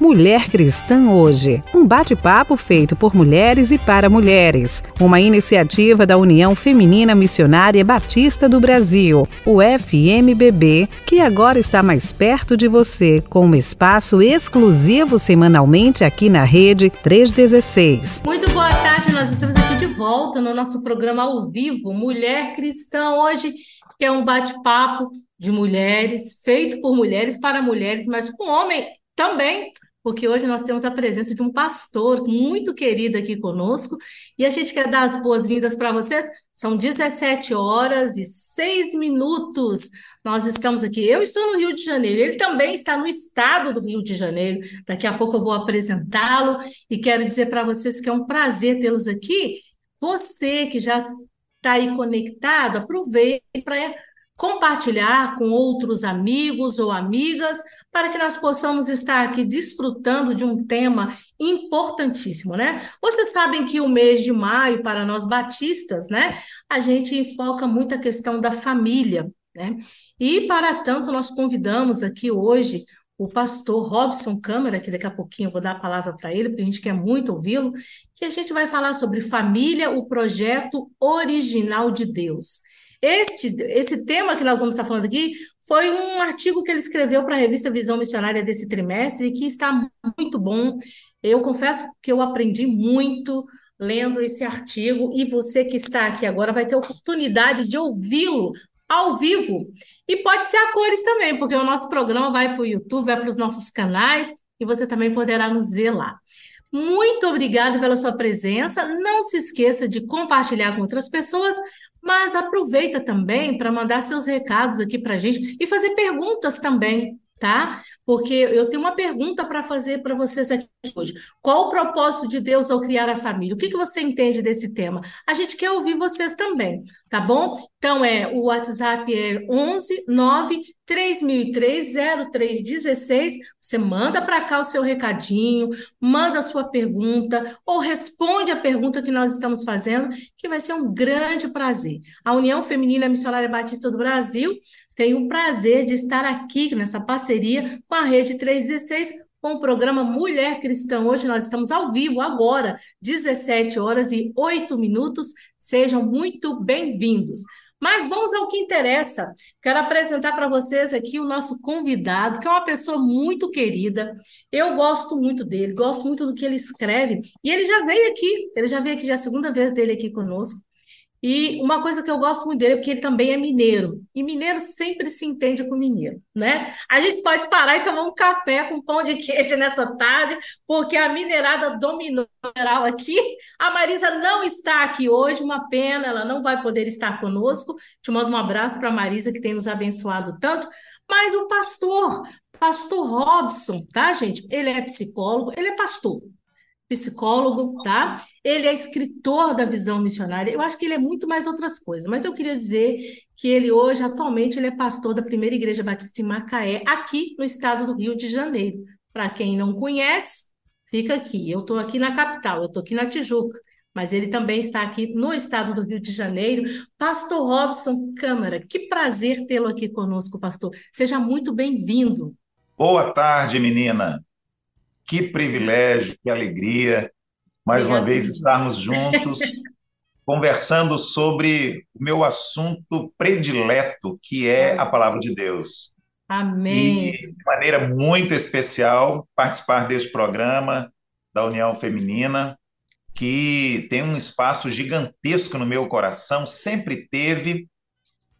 Mulher Cristã Hoje, um bate-papo feito por mulheres e para mulheres, uma iniciativa da União Feminina Missionária Batista do Brasil, o FMBB, que agora está mais perto de você, com um espaço exclusivo semanalmente aqui na Rede 316. Muito boa tarde, nós estamos aqui de volta no nosso programa ao vivo, Mulher Cristã Hoje, que é um bate-papo de mulheres, feito por mulheres para mulheres, mas com homem também porque hoje nós temos a presença de um pastor muito querido aqui conosco e a gente quer dar as boas-vindas para vocês. São 17 horas e 6 minutos. Nós estamos aqui. Eu estou no Rio de Janeiro, ele também está no estado do Rio de Janeiro. Daqui a pouco eu vou apresentá-lo e quero dizer para vocês que é um prazer tê-los aqui. Você que já está aí conectado, aproveite para compartilhar com outros amigos ou amigas, para que nós possamos estar aqui desfrutando de um tema importantíssimo, né? Vocês sabem que o mês de maio, para nós batistas, né, a gente foca muito a questão da família, né? E para tanto, nós convidamos aqui hoje o pastor Robson Câmara, que daqui a pouquinho eu vou dar a palavra para ele, porque a gente quer muito ouvi-lo, que a gente vai falar sobre família, o projeto original de Deus. Este, esse tema que nós vamos estar falando aqui foi um artigo que ele escreveu para a revista Visão Missionária desse trimestre e que está muito bom. Eu confesso que eu aprendi muito lendo esse artigo e você que está aqui agora vai ter oportunidade de ouvi-lo ao vivo. E pode ser a cores também, porque o nosso programa vai para o YouTube, vai para os nossos canais e você também poderá nos ver lá. Muito obrigada pela sua presença. Não se esqueça de compartilhar com outras pessoas mas aproveita também para mandar seus recados aqui para a gente e fazer perguntas também, tá? Porque eu tenho uma pergunta para fazer para vocês aqui hoje. Qual o propósito de Deus ao criar a família? O que, que você entende desse tema? A gente quer ouvir vocês também, tá bom? Então, é o WhatsApp é 11 9 3003 0316. Você manda para cá o seu recadinho, manda a sua pergunta ou responde a pergunta que nós estamos fazendo, que vai ser um grande prazer. A União Feminina Missionária Batista do Brasil tem o prazer de estar aqui nessa parceria com a Rede 316 com o programa Mulher Cristã. Hoje nós estamos ao vivo agora, 17 horas e 8 minutos. Sejam muito bem-vindos. Mas vamos ao que interessa. Quero apresentar para vocês aqui o nosso convidado, que é uma pessoa muito querida. Eu gosto muito dele, gosto muito do que ele escreve. E ele já veio aqui, ele já veio aqui, já é a segunda vez dele aqui conosco. E uma coisa que eu gosto muito dele é porque ele também é mineiro. E mineiro sempre se entende com mineiro, né? A gente pode parar e tomar um café com pão de queijo nessa tarde, porque a mineirada dominou geral aqui. A Marisa não está aqui hoje, uma pena, ela não vai poder estar conosco. Te mando um abraço para a Marisa, que tem nos abençoado tanto. Mas o pastor, pastor Robson, tá, gente? Ele é psicólogo, ele é pastor psicólogo, tá? Ele é escritor da visão missionária. Eu acho que ele é muito mais outras coisas, mas eu queria dizer que ele hoje, atualmente, ele é pastor da primeira igreja batista em Macaé, aqui no estado do Rio de Janeiro. Para quem não conhece, fica aqui. Eu estou aqui na capital, eu estou aqui na Tijuca, mas ele também está aqui no estado do Rio de Janeiro. Pastor Robson Câmara, que prazer tê-lo aqui conosco, pastor. Seja muito bem-vindo. Boa tarde, menina. Que privilégio, que alegria, mais uma vez estarmos juntos, conversando sobre o meu assunto predileto, que é a palavra de Deus. Amém. E, de maneira muito especial, participar deste programa da União Feminina, que tem um espaço gigantesco no meu coração, sempre teve,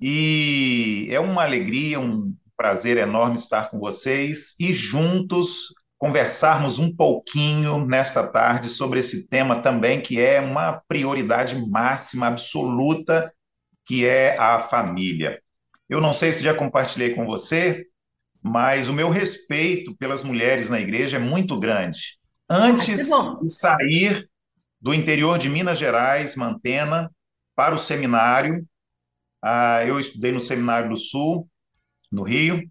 e é uma alegria, um prazer enorme estar com vocês e juntos conversarmos um pouquinho nesta tarde sobre esse tema também, que é uma prioridade máxima, absoluta, que é a família. Eu não sei se já compartilhei com você, mas o meu respeito pelas mulheres na igreja é muito grande. Antes de sair do interior de Minas Gerais, Mantena, para o seminário, ah, eu estudei no Seminário do Sul, no Rio,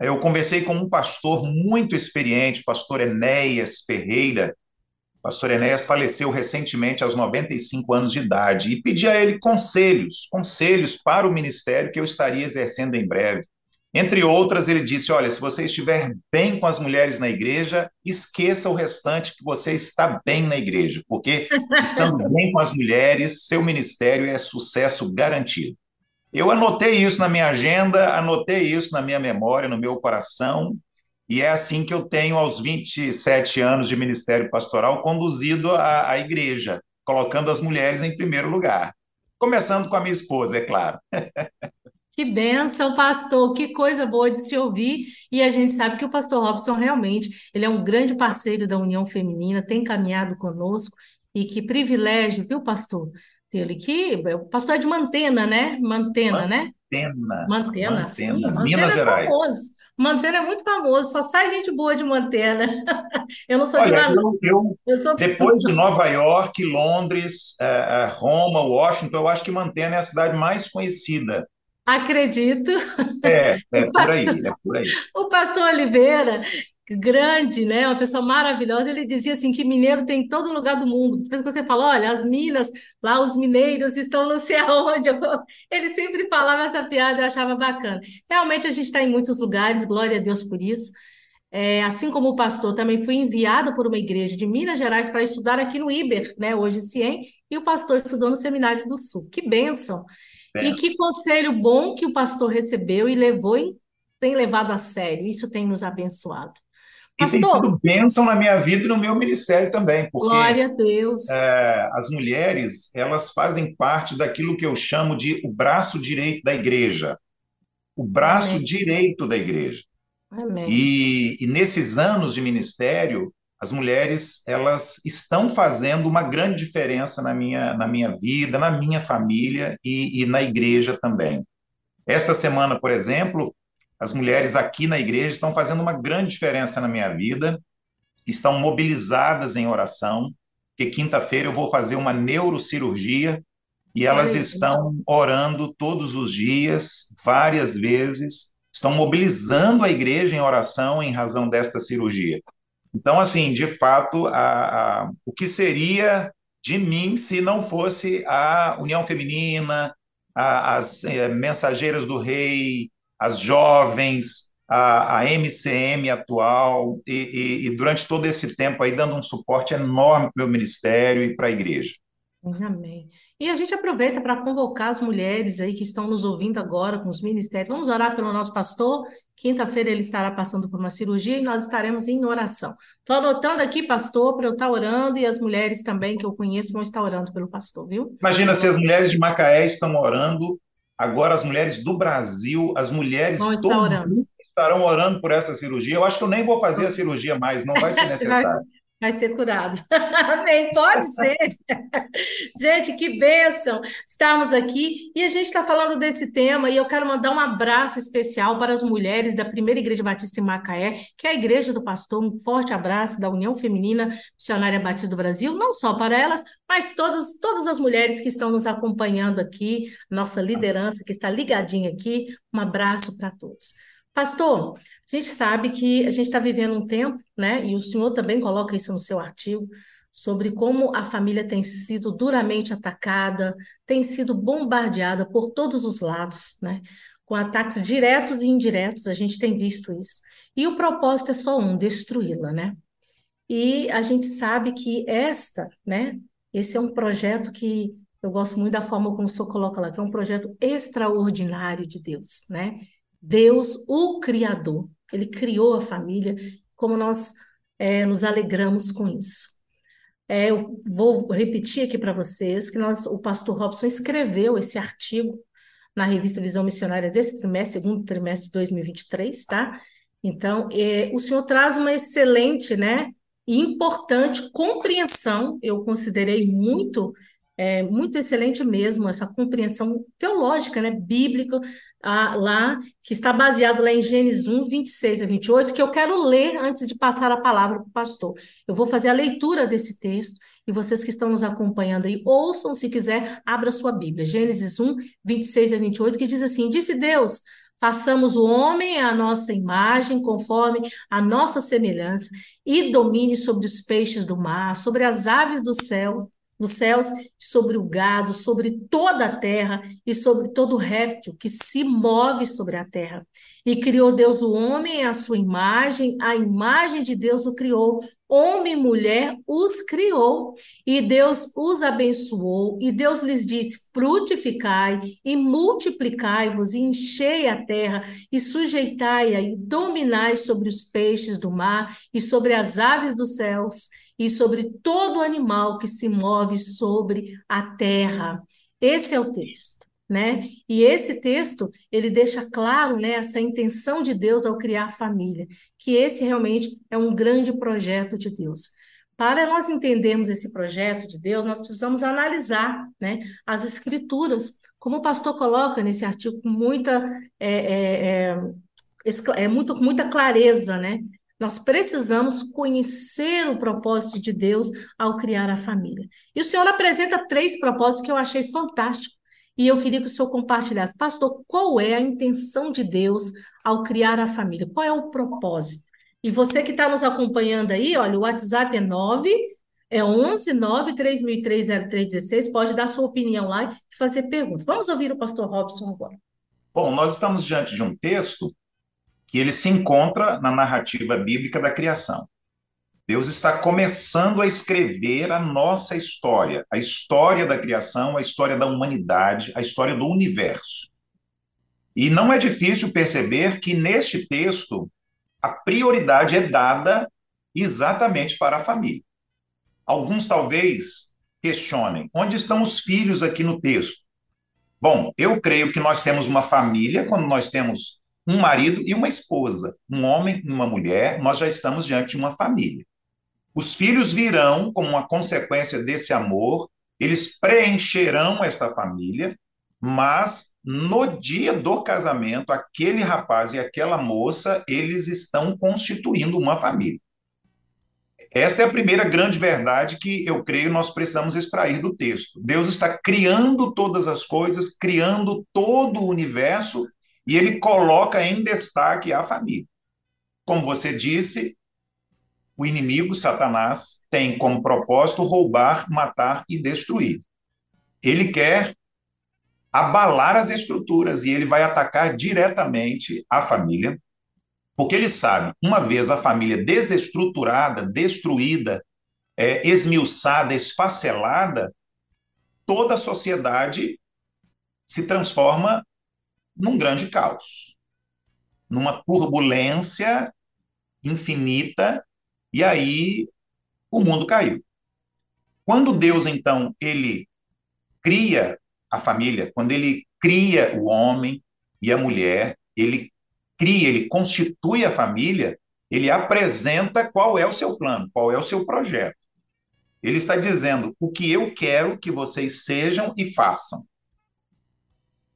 eu conversei com um pastor muito experiente, pastor Enéas Ferreira. Pastor Enéas faleceu recentemente aos 95 anos de idade e pedi a ele conselhos, conselhos para o ministério que eu estaria exercendo em breve. Entre outras, ele disse: Olha, se você estiver bem com as mulheres na igreja, esqueça o restante que você está bem na igreja, porque estando bem com as mulheres, seu ministério é sucesso garantido. Eu anotei isso na minha agenda, anotei isso na minha memória, no meu coração, e é assim que eu tenho, aos 27 anos de ministério pastoral, conduzido a, a igreja, colocando as mulheres em primeiro lugar. Começando com a minha esposa, é claro. Que benção, pastor, que coisa boa de se ouvir. E a gente sabe que o pastor Robson realmente, ele é um grande parceiro da União Feminina, tem caminhado conosco e que privilégio, viu, pastor? Ele que o pastor é de Mantena, né? Mantena, né? Mantena. Mantena, Mantena, sim, Minas Mantena é Gerais. famoso. Mantena é muito famoso, só sai gente boa de Mantena. Eu não sou de Olha, lá, não. eu, eu Eu sou depois de Nova York, Londres, eh, eh, Roma, Washington, eu acho que Mantena é a cidade mais conhecida. acredito. É, é O por aí, pastor, é por aí. o pastor Oliveira, grande, né? Uma pessoa maravilhosa, ele dizia assim que mineiro tem em todo lugar do mundo. Depois que você fala, olha, as minas, lá os mineiros estão não sei aonde. Ele sempre falava essa piada, eu achava bacana. Realmente a gente está em muitos lugares, glória a Deus por isso. É, assim como o pastor, também fui enviado por uma igreja de Minas Gerais para estudar aqui no IBER, né? Hoje CIEM, e o pastor estudou no Seminário do Sul. Que bênção! E que conselho bom que o pastor recebeu e levou e tem levado a sério. Isso tem nos abençoado. E tem sido bênção na minha vida e no meu ministério também, porque glória a Deus. eh, as mulheres, elas fazem parte daquilo que eu chamo de o braço direito da igreja. O braço Amém. direito da igreja. Amém. E, e nesses anos de ministério, as mulheres elas estão fazendo uma grande diferença na minha, na minha vida, na minha família e, e na igreja também. Esta semana, por exemplo, as mulheres aqui na igreja estão fazendo uma grande diferença na minha vida, estão mobilizadas em oração, que quinta-feira eu vou fazer uma neurocirurgia e elas estão orando todos os dias, várias vezes, estão mobilizando a igreja em oração em razão desta cirurgia. Então, assim, de fato, a, a- o que seria de mim se não fosse a União Feminina, a- as eh, Mensageiras do Rei, as jovens, a, a MCM atual, e, e- e durante todo esse tempo aí dando um suporte enorme para o meu ministério e para a igreja. Amém. E a gente aproveita para convocar as mulheres aí que estão nos ouvindo agora com os ministérios. Vamos orar pelo nosso pastor. Quinta-feira ele estará passando por uma cirurgia e nós estaremos em oração. Estou anotando aqui, pastor, para eu estar orando e as mulheres também que eu conheço vão estar orando pelo pastor, viu? Imagina se as mulheres de Macaé estão orando, agora as mulheres do Brasil, as mulheres Vão do mundo estarão orando por essa cirurgia. Eu acho que eu nem vou fazer a cirurgia mais, não vai ser necessário. Vai ser curado. Amém. Pode ser. Gente, que bênção estarmos aqui e a gente está falando desse tema e eu quero mandar um abraço especial para as mulheres da Primeira Igreja Batista em Macaé, que é a igreja do pastor. Um forte abraço da União Feminina Missionária Batista do Brasil, não só para elas, mas todas, todas as mulheres que estão nos acompanhando aqui, nossa liderança que está ligadinha aqui. Um abraço para todos. Pastor, a gente sabe que a gente está vivendo um tempo, né? E o senhor também coloca isso no seu artigo, sobre como a família tem sido duramente atacada, tem sido bombardeada por todos os lados, né? Com ataques diretos e indiretos, a gente tem visto isso. E o propósito é só um, destruí-la, né? E a gente sabe que esta, né? Esse é um projeto que eu gosto muito da forma como o senhor coloca lá, que é um projeto extraordinário de Deus, né? Deus, o Criador, ele criou a família, como nós é, nos alegramos com isso. É, eu vou repetir aqui para vocês que nós, o pastor Robson escreveu esse artigo na revista Visão Missionária desse trimestre, segundo trimestre de 2023, tá? Então, é, o senhor traz uma excelente, né, e importante compreensão, eu considerei muito, é, muito excelente mesmo, essa compreensão teológica, né, bíblica, ah, lá, que está baseado lá em Gênesis 1, 26 a 28, que eu quero ler antes de passar a palavra para o pastor. Eu vou fazer a leitura desse texto, e vocês que estão nos acompanhando aí, ouçam, se quiser, abra sua Bíblia. Gênesis 1, 26 a 28, que diz assim: Disse Deus. Façamos o homem à nossa imagem, conforme a nossa semelhança, e domine sobre os peixes do mar, sobre as aves do céu, dos céus, sobre o gado, sobre toda a terra e sobre todo réptil que se move sobre a terra. E criou Deus o homem à sua imagem, a imagem de Deus o criou, homem e mulher os criou, e Deus os abençoou, e Deus lhes disse: frutificai e multiplicai-vos, e enchei a terra, e sujeitai-a, e dominai sobre os peixes do mar, e sobre as aves dos céus, e sobre todo animal que se move sobre a terra. Esse é o texto né? E esse texto, ele deixa claro, né, essa intenção de Deus ao criar família, que esse realmente é um grande projeto de Deus. Para nós entendermos esse projeto de Deus, nós precisamos analisar, né, as escrituras, como o pastor coloca nesse artigo com muita é, é, é, é muito, muita clareza, né? Nós precisamos conhecer o propósito de Deus ao criar a família. E o Senhor apresenta três propósitos que eu achei fantástico e eu queria que o senhor compartilhasse. Pastor, qual é a intenção de Deus ao criar a família? Qual é o propósito? E você que está nos acompanhando aí, olha, o WhatsApp é 9, é 11 9 3003 0316. Pode dar sua opinião lá e fazer perguntas. Vamos ouvir o pastor Robson agora. Bom, nós estamos diante de um texto que ele se encontra na narrativa bíblica da criação. Deus está começando a escrever a nossa história, a história da criação, a história da humanidade, a história do universo. E não é difícil perceber que neste texto a prioridade é dada exatamente para a família. Alguns talvez questionem: onde estão os filhos aqui no texto? Bom, eu creio que nós temos uma família quando nós temos um marido e uma esposa, um homem e uma mulher, nós já estamos diante de uma família. Os filhos virão como uma consequência desse amor, eles preencherão esta família, mas no dia do casamento, aquele rapaz e aquela moça, eles estão constituindo uma família. Esta é a primeira grande verdade que eu creio nós precisamos extrair do texto. Deus está criando todas as coisas, criando todo o universo, e ele coloca em destaque a família. Como você disse, o inimigo, Satanás, tem como propósito roubar, matar e destruir. Ele quer abalar as estruturas e ele vai atacar diretamente a família, porque ele sabe, uma vez a família desestruturada, destruída, é, esmiuçada, esfacelada, toda a sociedade se transforma num grande caos, numa turbulência infinita e aí o mundo caiu. Quando Deus, então, ele cria a família, quando ele cria o homem e a mulher, ele cria, ele constitui a família, ele apresenta qual é o seu plano, qual é o seu projeto. Ele está dizendo o que eu quero que vocês sejam e façam.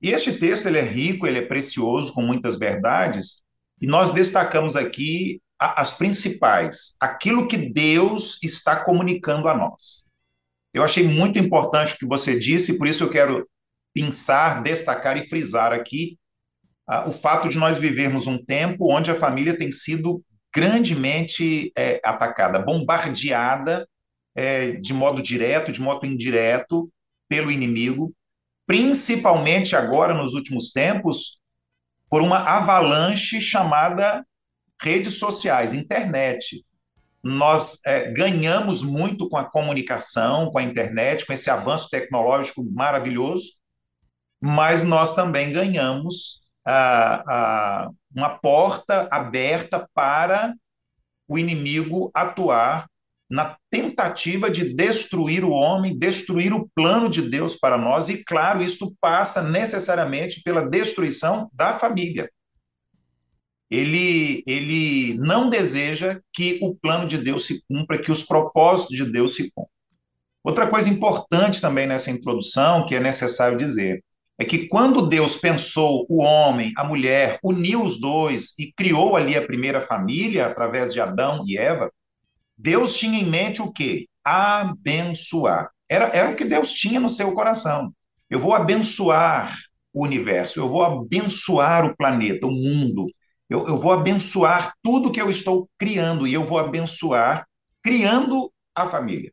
E este texto ele é rico, ele é precioso, com muitas verdades, e nós destacamos aqui as principais, aquilo que Deus está comunicando a nós. Eu achei muito importante o que você disse, por isso eu quero pensar, destacar e frisar aqui uh, o fato de nós vivermos um tempo onde a família tem sido grandemente é, atacada, bombardeada é, de modo direto, de modo indireto pelo inimigo, principalmente agora nos últimos tempos, por uma avalanche chamada redes sociais, internet. Nós é, ganhamos muito com a comunicação, com a internet, com esse avanço tecnológico maravilhoso, mas nós também ganhamos ah, uma porta aberta para o inimigo atuar na tentativa de destruir o homem, destruir o plano de Deus para nós, e claro, isso passa necessariamente pela destruição da família ele, ele não deseja que o plano de Deus se cumpra, que os propósitos de Deus se cumpram. Outra coisa importante também nessa introdução, que é necessário dizer, é que quando Deus pensou o homem, a mulher, uniu os dois e criou ali a primeira família através de Adão e Eva, Deus tinha em mente o quê? Abençoar. Era, era o que Deus tinha no seu coração. Eu vou abençoar o universo, eu vou abençoar o planeta, o mundo, eu, eu vou abençoar tudo que eu estou criando e eu vou abençoar criando a família.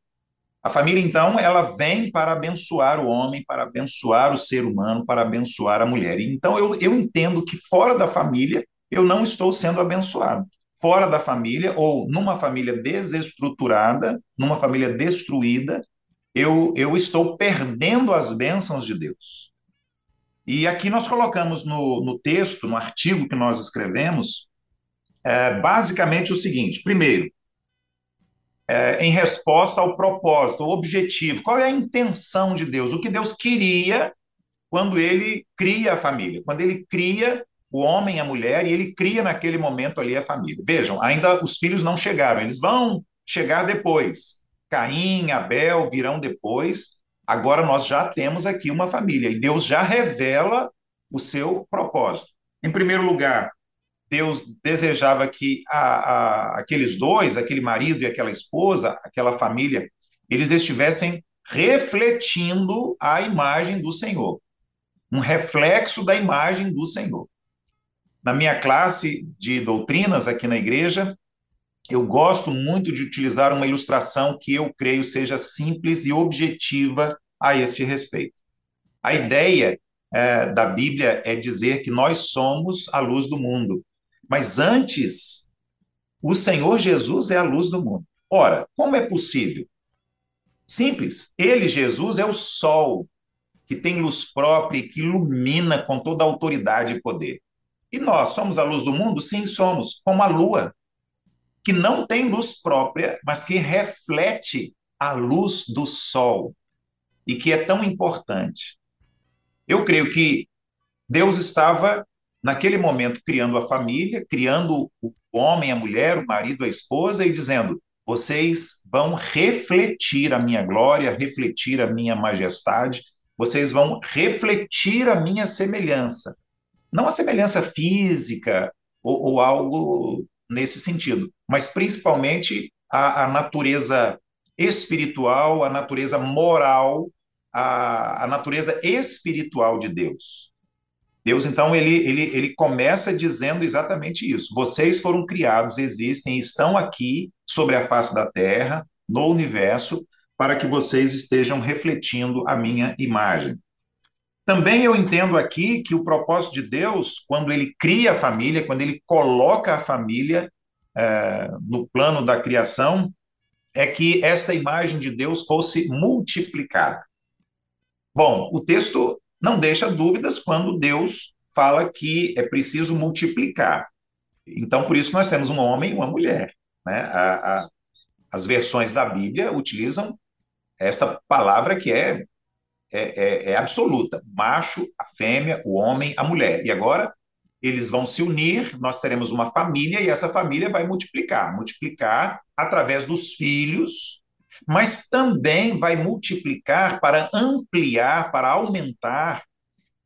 A família, então, ela vem para abençoar o homem, para abençoar o ser humano, para abençoar a mulher. Então, eu, eu entendo que fora da família eu não estou sendo abençoado. Fora da família, ou numa família desestruturada, numa família destruída, eu, eu estou perdendo as bênçãos de Deus. E aqui nós colocamos no, no texto, no artigo que nós escrevemos, é, basicamente o seguinte: primeiro, é, em resposta ao propósito, ao objetivo, qual é a intenção de Deus? O que Deus queria quando ele cria a família, quando ele cria o homem, a mulher, e ele cria naquele momento ali a família. Vejam, ainda os filhos não chegaram, eles vão chegar depois. Caim, Abel virão depois, Agora nós já temos aqui uma família e Deus já revela o seu propósito. Em primeiro lugar, Deus desejava que a, a, aqueles dois, aquele marido e aquela esposa, aquela família, eles estivessem refletindo a imagem do Senhor, um reflexo da imagem do Senhor. Na minha classe de doutrinas aqui na igreja, eu gosto muito de utilizar uma ilustração que eu creio seja simples e objetiva a este respeito. A ideia é, da Bíblia é dizer que nós somos a luz do mundo, mas antes, o Senhor Jesus é a luz do mundo. Ora, como é possível? Simples. Ele, Jesus, é o sol que tem luz própria e que ilumina com toda a autoridade e poder. E nós somos a luz do mundo? Sim, somos, como a lua que não tem luz própria, mas que reflete a luz do sol e que é tão importante. Eu creio que Deus estava, naquele momento, criando a família, criando o homem, a mulher, o marido, a esposa, e dizendo: vocês vão refletir a minha glória, refletir a minha majestade, vocês vão refletir a minha semelhança. Não a semelhança física ou, ou algo nesse sentido, mas principalmente a, a natureza espiritual, a natureza moral, a, a natureza espiritual de Deus. Deus, então, ele, ele, ele começa dizendo exatamente isso. Vocês foram criados, existem, estão aqui sobre a face da terra, no universo, para que vocês estejam refletindo a minha imagem. Também eu entendo aqui que o propósito de Deus, quando ele cria a família, quando ele coloca a família é, no plano da criação, é que esta imagem de Deus fosse multiplicada. Bom, o texto não deixa dúvidas quando Deus fala que é preciso multiplicar. Então, por isso nós temos um homem e uma mulher. Né? A, a, as versões da Bíblia utilizam essa palavra que é é, é, é absoluta. Macho, a fêmea, o homem, a mulher. E agora eles vão se unir, nós teremos uma família e essa família vai multiplicar multiplicar através dos filhos, mas também vai multiplicar para ampliar, para aumentar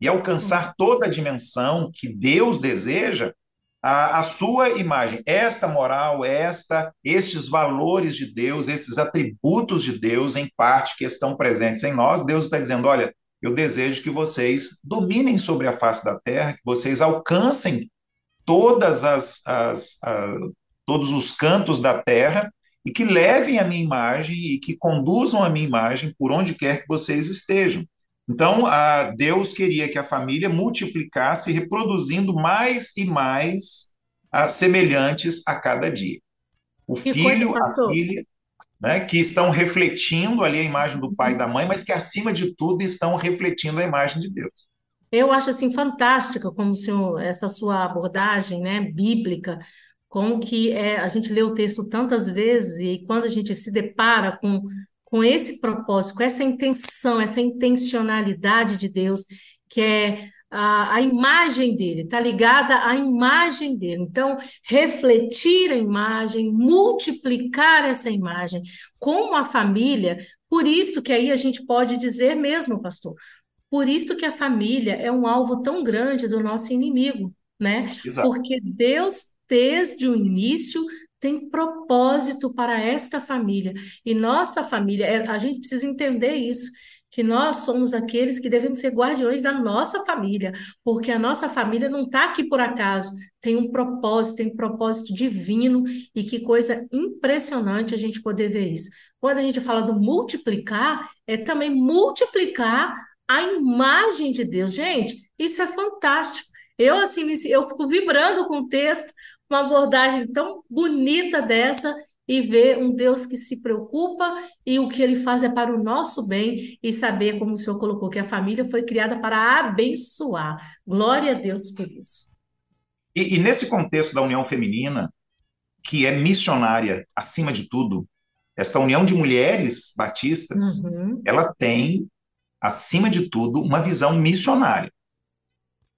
e alcançar toda a dimensão que Deus deseja a, a, sua imagem, esta moral, esta, estes valores de Deus, esses atributos de Deus, em parte, que estão presentes em nós, Deus está dizendo: olha, eu desejo que vocês dominem sobre a face da terra, que vocês alcancem todas as, as, as todos os cantos da terra e que levem a minha imagem e que conduzam a minha imagem por onde quer que vocês estejam. Então, a Deus queria que a família multiplicasse, reproduzindo mais e mais a, semelhantes a cada dia. O que filho, a filha, né, que estão refletindo ali a imagem do pai e da mãe, mas que, acima de tudo, estão refletindo a imagem de Deus. Eu acho assim fantástica como senhor, essa sua abordagem, né, bíblica, como que é, a gente lê o texto tantas vezes e quando a gente se depara com com esse propósito, com essa intenção, essa intencionalidade de Deus, que é a, a imagem dele, está ligada à imagem dele. Então, refletir a imagem, multiplicar essa imagem, como a família, por isso que aí a gente pode dizer mesmo, pastor, por isso que a família é um alvo tão grande do nosso inimigo, né? Exato. Porque Deus, desde o início, tem propósito para esta família. E nossa família, é, a gente precisa entender isso, que nós somos aqueles que devemos ser guardiões da nossa família, porque a nossa família não está aqui por acaso, tem um propósito, tem um propósito divino, e que coisa impressionante a gente poder ver isso. Quando a gente fala do multiplicar, é também multiplicar a imagem de Deus. Gente, isso é fantástico. Eu, assim, eu fico vibrando com o texto, uma abordagem tão bonita dessa, e ver um Deus que se preocupa e o que ele faz é para o nosso bem e saber, como o senhor colocou, que a família foi criada para abençoar. Glória a Deus por isso. E, e nesse contexto da união feminina, que é missionária acima de tudo, essa união de mulheres batistas, uhum. ela tem, acima de tudo, uma visão missionária.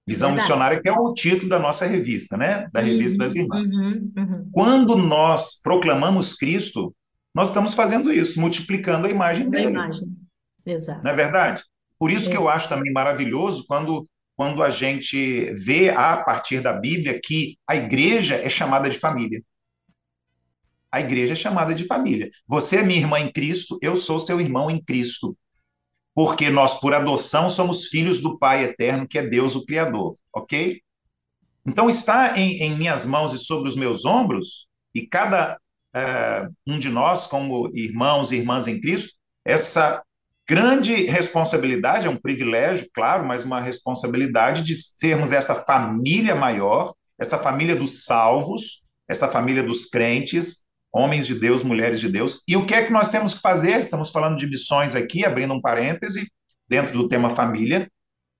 Visão Verdade. Missionária, que é o título da nossa revista, né? Da Revista uhum, das Irmãs. Uhum, uhum. Quando nós proclamamos Cristo, nós estamos fazendo isso, multiplicando a imagem dele. A imagem. Exato. Não é verdade? Por isso é. que eu acho também maravilhoso quando, quando a gente vê a partir da Bíblia que a igreja é chamada de família. A igreja é chamada de família. Você é minha irmã em Cristo, eu sou seu irmão em Cristo porque nós, por adoção, somos filhos do Pai eterno, que é Deus o Criador, ok? Então, está em, em minhas mãos e sobre os meus ombros, e cada é, um de nós, como irmãos e irmãs em Cristo, essa grande responsabilidade, é um privilégio, claro, mas uma responsabilidade de sermos essa família maior, essa família dos salvos, essa família dos crentes, homens de Deus, mulheres de Deus. E o que é que nós temos que fazer? Estamos falando de missões aqui, abrindo um parêntese, dentro do tema família.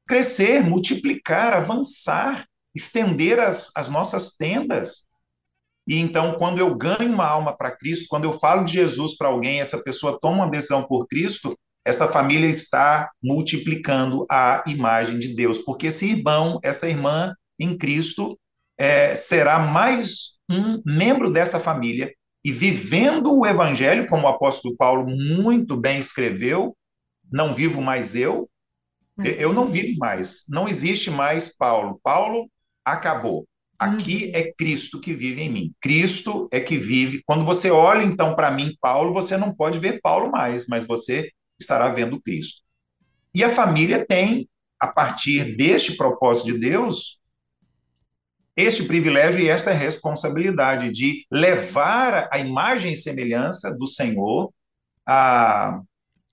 Crescer, multiplicar, avançar, estender as, as nossas tendas. E então, quando eu ganho uma alma para Cristo, quando eu falo de Jesus para alguém, essa pessoa toma uma decisão por Cristo, essa família está multiplicando a imagem de Deus, porque esse irmão, essa irmã em Cristo, é, será mais um membro dessa família e vivendo o evangelho, como o apóstolo Paulo muito bem escreveu, não vivo mais eu, Mas, eu não vivo mais, não existe mais Paulo. Paulo acabou. Aqui uhum. é Cristo que vive em mim. Cristo é que vive. Quando você olha então para mim, Paulo, você não pode ver Paulo mais, mas você estará vendo Cristo. E a família tem, a partir deste propósito de Deus, este privilégio e esta responsabilidade de levar a imagem e semelhança do Senhor a,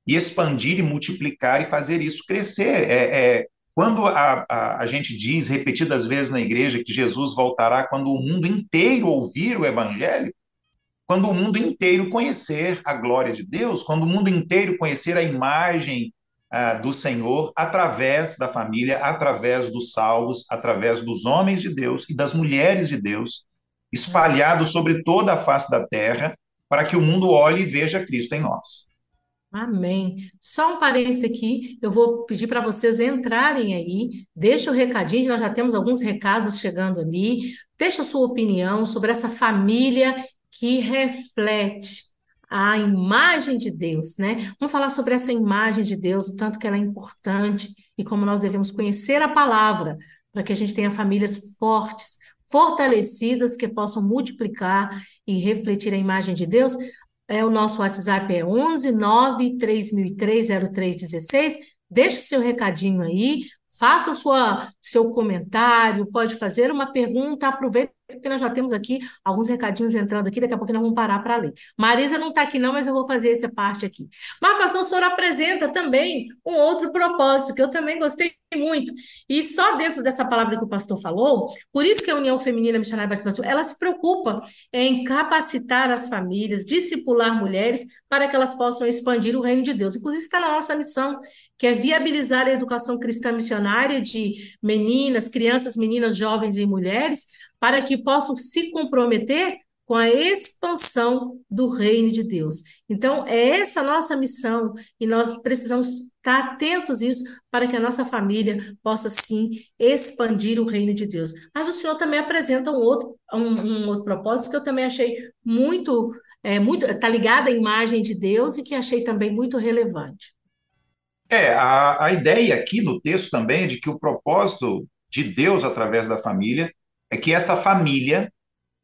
e expandir e multiplicar e fazer isso crescer. É, é quando a, a, a, gente diz repetidas vezes na igreja que Jesus voltará quando o mundo inteiro ouvir o evangelho, quando o mundo inteiro conhecer a glória de Deus, quando o mundo inteiro conhecer a imagem do Senhor através da família, através dos salvos, através dos homens de Deus e das mulheres de Deus, espalhados sobre toda a face da terra, para que o mundo olhe e veja Cristo em nós. Amém. Só um parênteses aqui, eu vou pedir para vocês entrarem aí, deixa o recadinho, nós já temos alguns recados chegando ali, deixa a sua opinião sobre essa família que reflete a imagem de Deus, né? Vamos falar sobre essa imagem de Deus, o tanto que ela é importante e como nós devemos conhecer a palavra para que a gente tenha famílias fortes, fortalecidas, que possam multiplicar e refletir a imagem de Deus. É, o nosso WhatsApp é 11 9 3003 0316. Deixe o seu recadinho aí, faça sua, seu comentário, pode fazer uma pergunta, aproveite porque nós já temos aqui alguns recadinhos entrando aqui, daqui a pouco nós vamos parar para ler. Marisa não está aqui não, mas eu vou fazer essa parte aqui. Mas, pastor, o senhor apresenta também um outro propósito, que eu também gostei muito, e só dentro dessa palavra que o pastor falou, por isso que a União Feminina Missionária Batista, ela se preocupa em capacitar as famílias, discipular mulheres, para que elas possam expandir o reino de Deus. Inclusive está na nossa missão, que é viabilizar a educação cristã missionária de meninas, crianças, meninas, jovens e mulheres, para que possam se comprometer com a expansão do reino de Deus. Então, é essa nossa missão e nós precisamos estar atentos a isso para que a nossa família possa, sim, expandir o reino de Deus. Mas o Senhor também apresenta um outro, um, um outro propósito que eu também achei muito, é, muito, está ligado à imagem de Deus e que achei também muito relevante. É, a, a ideia aqui no texto também é de que o propósito de Deus através da família é que essa família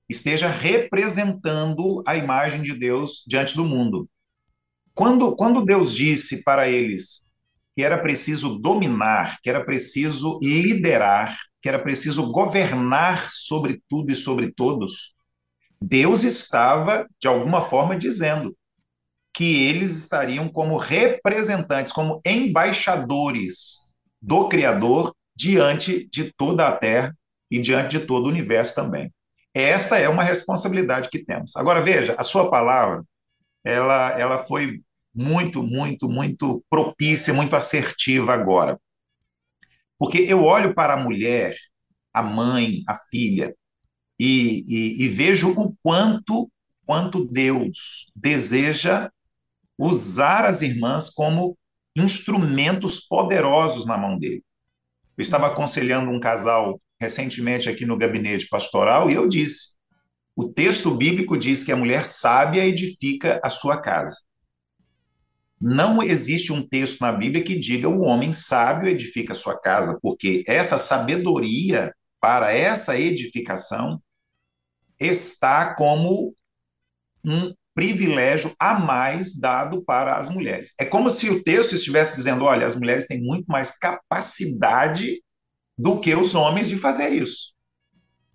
esteja representando a imagem de Deus diante do mundo. Quando, quando Deus disse para eles que era preciso dominar, que era preciso liderar, que era preciso governar sobre tudo e sobre todos, Deus estava, de alguma forma, dizendo que eles estariam como representantes, como embaixadores do Criador diante de toda a Terra e diante de todo o universo também. Esta é uma responsabilidade que temos. Agora veja, a sua palavra, ela, ela foi muito, muito, muito propícia, muito assertiva agora. Porque eu olho para a mulher, a mãe, a filha, e, e, e vejo o quanto, quanto Deus deseja usar as irmãs como instrumentos poderosos na mão dele. Eu estava aconselhando um casal recentemente aqui no gabinete pastoral e eu disse: o texto bíblico diz que a mulher sábia edifica a sua casa. Não existe um texto na Bíblia que diga o homem sábio edifica a sua casa, porque essa sabedoria para essa edificação está como um privilégio a mais dado para as mulheres. É como se o texto estivesse dizendo: olha, as mulheres têm muito mais capacidade do que os homens de fazer isso.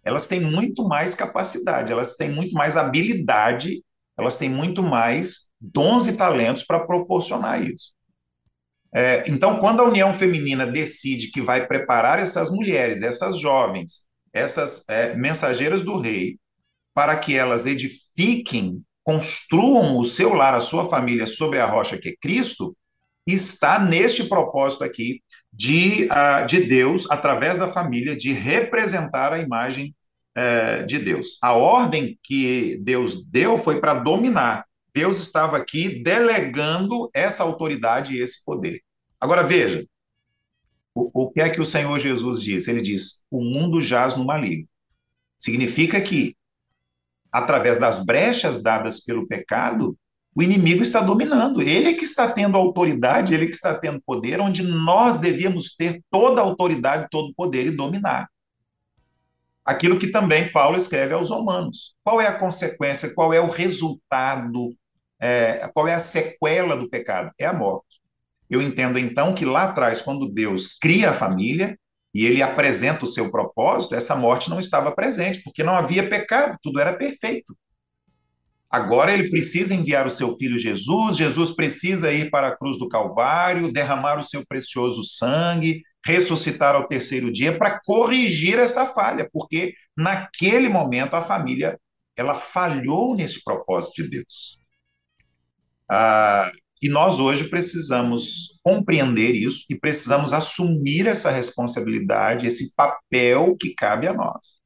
Elas têm muito mais capacidade, elas têm muito mais habilidade, elas têm muito mais dons e talentos para proporcionar isso. É, então, quando a União Feminina decide que vai preparar essas mulheres, essas jovens, essas é, mensageiras do rei, para que elas edifiquem construam o seu lar, a sua família sobre a rocha que é Cristo, está neste propósito aqui de, uh, de Deus, através da família, de representar a imagem uh, de Deus. A ordem que Deus deu foi para dominar. Deus estava aqui delegando essa autoridade e esse poder. Agora veja, o, o que é que o Senhor Jesus diz? Ele diz: o mundo jaz no maligno. Significa que através das brechas dadas pelo pecado, o inimigo está dominando. Ele que está tendo autoridade, ele que está tendo poder, onde nós devíamos ter toda a autoridade, todo o poder e dominar. Aquilo que também Paulo escreve aos Romanos. Qual é a consequência, qual é o resultado, é, qual é a sequela do pecado? É a morte. Eu entendo então que lá atrás, quando Deus cria a família, e ele apresenta o seu propósito, essa morte não estava presente, porque não havia pecado, tudo era perfeito. Agora ele precisa enviar o seu filho Jesus, Jesus precisa ir para a cruz do Calvário, derramar o seu precioso sangue, ressuscitar ao terceiro dia para corrigir essa falha, porque naquele momento a família ela falhou nesse propósito de Deus. Ah, e nós hoje precisamos compreender isso e precisamos assumir essa responsabilidade, esse papel que cabe a nós.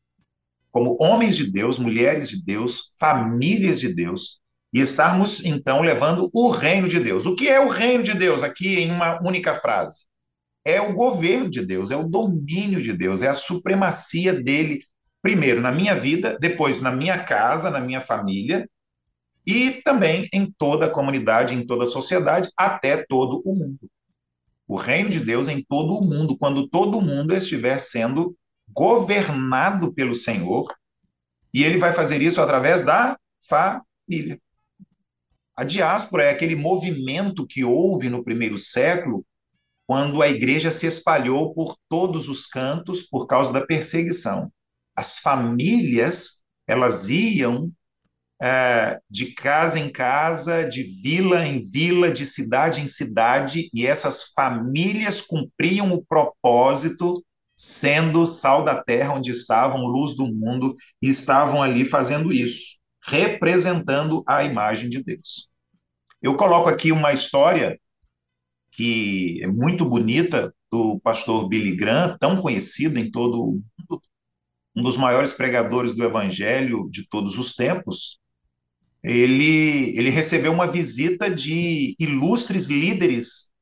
Como homens de Deus, mulheres de Deus, famílias de Deus, e estarmos então levando o reino de Deus. O que é o reino de Deus aqui em uma única frase? É o governo de Deus, é o domínio de Deus, é a supremacia dele, primeiro na minha vida, depois na minha casa, na minha família, e também em toda a comunidade, em toda a sociedade, até todo o mundo. O reino de Deus em todo o mundo, quando todo mundo estiver sendo governado pelo Senhor, e ele vai fazer isso através da família. A diáspora é aquele movimento que houve no primeiro século, quando a igreja se espalhou por todos os cantos por causa da perseguição. As famílias, elas iam é, de casa em casa, de vila em vila, de cidade em cidade, e essas famílias cumpriam o propósito, sendo sal da terra onde estavam, luz do mundo, e estavam ali fazendo isso, representando a imagem de Deus. Eu coloco aqui uma história que é muito bonita do pastor Billy Graham, tão conhecido em todo o mundo, um dos maiores pregadores do evangelho de todos os tempos, ele, ele recebeu uma visita de ilustres líderes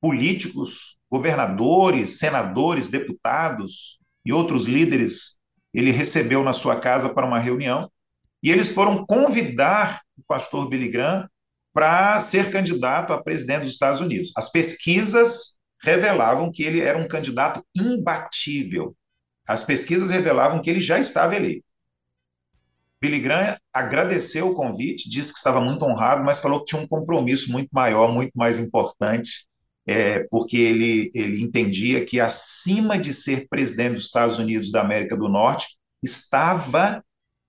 políticos, governadores, senadores, deputados e outros líderes. Ele recebeu na sua casa para uma reunião e eles foram convidar o pastor Billy Graham para ser candidato a presidente dos Estados Unidos. As pesquisas revelavam que ele era um candidato imbatível. As pesquisas revelavam que ele já estava eleito. Billy Graham agradeceu o convite, disse que estava muito honrado, mas falou que tinha um compromisso muito maior, muito mais importante, é, porque ele, ele entendia que acima de ser presidente dos Estados Unidos da América do Norte, estava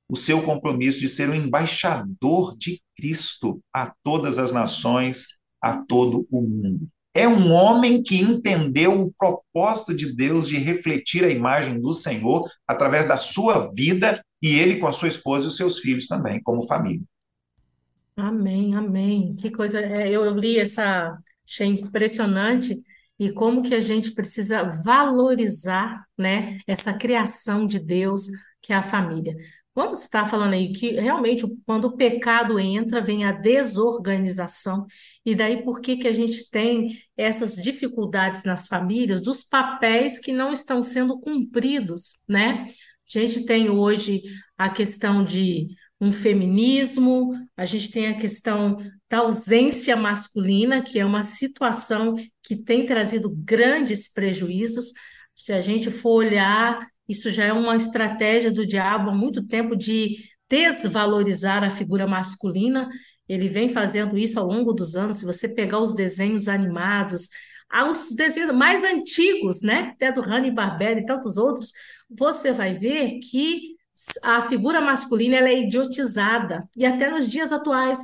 o seu compromisso de ser o embaixador de Cristo a todas as nações, a todo o mundo. É um homem que entendeu o propósito de Deus de refletir a imagem do Senhor através da sua vida e ele com a sua esposa e os seus filhos também, como família. Amém, amém. Que coisa. é, eu, eu li essa, achei impressionante e como que a gente precisa valorizar, né, essa criação de Deus que é a família. Vamos estar falando aí que realmente quando o pecado entra, vem a desorganização. E daí por que que a gente tem essas dificuldades nas famílias, dos papéis que não estão sendo cumpridos, né? A gente tem hoje a questão de um feminismo, a gente tem a questão da ausência masculina, que é uma situação que tem trazido grandes prejuízos. Se a gente for olhar, isso já é uma estratégia do diabo há muito tempo de desvalorizar a figura masculina. Ele vem fazendo isso ao longo dos anos. Se você pegar os desenhos animados, os desenhos mais antigos, né, até do Hanna-Barbera e tantos outros, você vai ver que a figura masculina ela é idiotizada, e até nos dias atuais.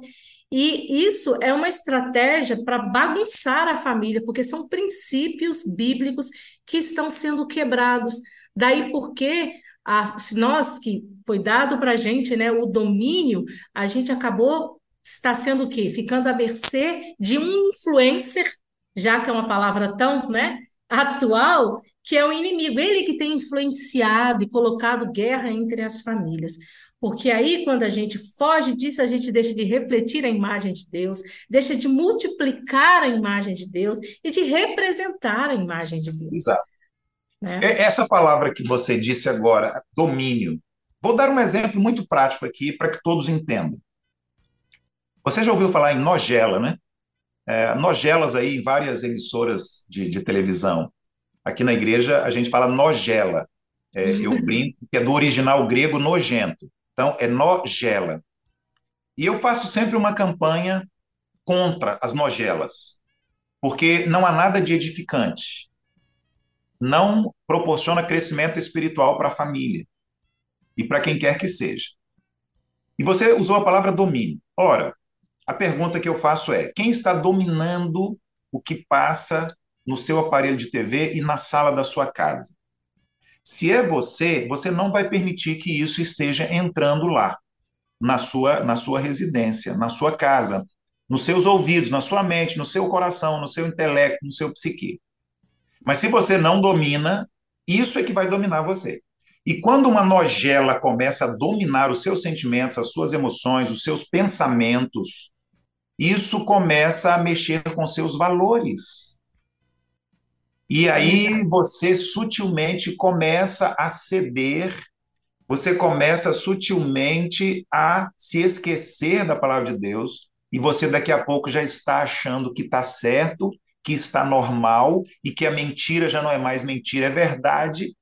E isso é uma estratégia para bagunçar a família, porque são princípios bíblicos que estão sendo quebrados. Daí porque a, nós que foi dado para a gente né, o domínio, a gente acabou está sendo o quê? Ficando à mercê de um influencer, já que é uma palavra tão né, atual, que é o inimigo, ele que tem influenciado e colocado guerra entre as famílias. Porque aí, quando a gente foge disso, a gente deixa de refletir a imagem de Deus, deixa de multiplicar a imagem de Deus e de representar a imagem de Deus. Exato. Né? Essa palavra que você disse agora, domínio, vou dar um exemplo muito prático aqui para que todos entendam. Você já ouviu falar em nogela, né? É, nogelas aí em várias emissoras de, de televisão. Aqui na igreja a gente fala nogela. É, eu brinco que é do original grego nojento. Então é nogela. E eu faço sempre uma campanha contra as nogelas, porque não há nada de edificante. Não proporciona crescimento espiritual para a família e para quem quer que seja. E você usou a palavra domínio. Ora, a pergunta que eu faço é: quem está dominando o que passa no seu aparelho de TV e na sala da sua casa. Se é você, você não vai permitir que isso esteja entrando lá, na sua, na sua residência, na sua casa, nos seus ouvidos, na sua mente, no seu coração, no seu intelecto, no seu psique. Mas se você não domina, isso é que vai dominar você. E quando uma nogela começa a dominar os seus sentimentos, as suas emoções, os seus pensamentos, isso começa a mexer com seus valores. E aí você sutilmente começa a ceder, você começa sutilmente a se esquecer da palavra de Deus, e você daqui a pouco já está achando que está certo, que está normal e que a mentira já não é mais mentira, é verdade.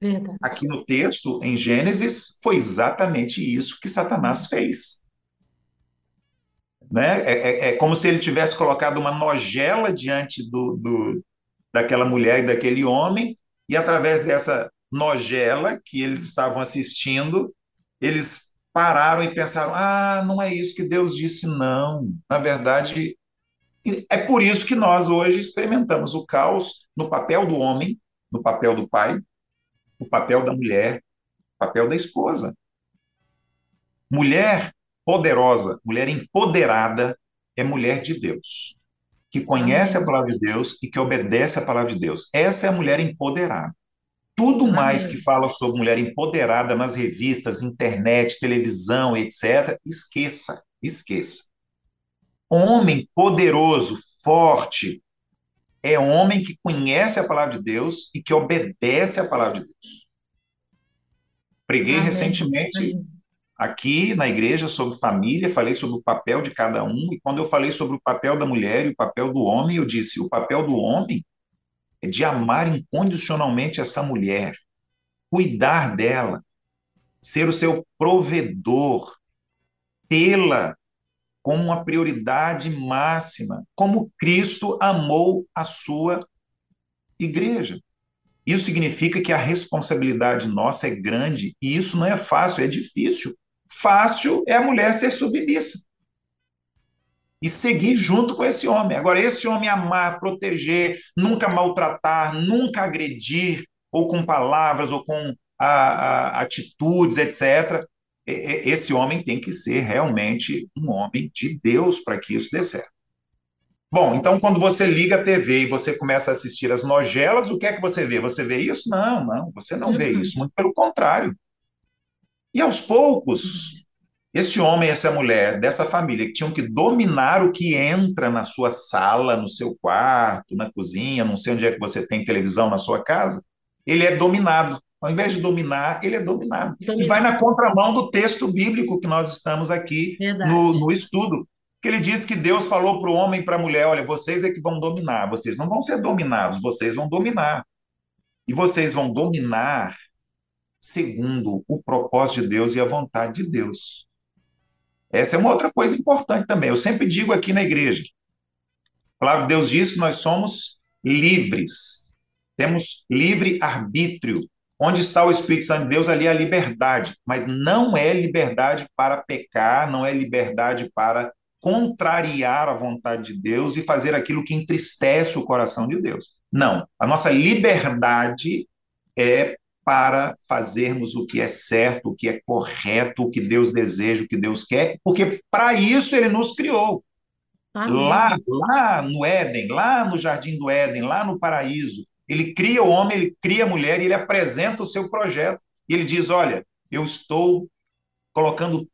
Verdade. Aqui no texto, em Gênesis, foi exatamente isso que Satanás fez. Né? É, é, é, como se ele tivesse colocado uma nogela diante do, do, daquela mulher e daquele homem, e através dessa nogela que eles estavam assistindo, eles pararam e pensaram: ah, não é isso que Deus disse, não. Na verdade, é por isso que nós hoje experimentamos o caos no papel do homem, no papel do pai, no papel da mulher, no papel da esposa. Mulher poderosa, mulher empoderada, é mulher de Deus, que conhece a palavra de Deus e que obedece a palavra de Deus. Essa é a mulher empoderada. Tudo mais que fala sobre mulher empoderada nas revistas, internet, televisão, etc., esqueça, esqueça. Homem poderoso, forte, é homem que conhece a palavra de Deus e que obedece a palavra de Deus. Preguei Amém. recentemente Amém aqui na igreja sobre família, falei sobre o papel de cada um, e quando eu falei sobre o papel da mulher e o papel do homem, eu disse: o papel do homem é de amar incondicionalmente essa mulher, cuidar dela, ser o seu provedor, tê-la como uma prioridade máxima, como Cristo amou a sua igreja. Isso significa que a responsabilidade nossa é grande e isso não é fácil, é difícil. Fácil é a mulher ser submissa. e seguir junto com esse homem. Agora, esse homem amar, proteger, nunca maltratar, nunca agredir, ou com palavras, ou com a, a, atitudes, etc. Esse homem tem que ser realmente um homem de Deus para que isso dê certo. Bom, então quando você liga a TV e você começa a assistir as nojelas, o que é que você vê? Você vê isso? Não, não, você não vê uhum. isso, muito pelo contrário. E aos poucos, esse homem, essa mulher, dessa família, que tinham que dominar o que entra na sua sala, no seu quarto, na cozinha, não sei onde é que você tem televisão na sua casa, ele é dominado. Ao invés de dominar, ele é dominado. dominado. E vai na contramão do texto bíblico que nós estamos aqui no, no, estudo. Que ele diz que Deus falou para o homem e para a mulher: olha, vocês é que vão dominar, vocês não vão ser dominados, vocês vão dominar. E vocês vão dominar segundo o propósito de Deus e a vontade de Deus. Essa é uma outra coisa importante também. Eu sempre digo aqui na igreja. Claro, Deus diz que nós somos livres, temos livre arbítrio. Onde está o Espírito Santo de Deus, ali é a liberdade. Mas não é liberdade para pecar, não é liberdade para contrariar a vontade de Deus e fazer aquilo que entristece o coração de Deus. Não. A nossa liberdade é para fazermos o que é certo, o que é correto, o que Deus deseja, o que Deus quer, porque para isso ele nos criou. Lá, lá no Éden, lá no jardim do Éden, lá no paraíso, ele cria o homem, ele cria a mulher e ele apresenta o seu projeto. E ele diz: Olha, eu estou colocando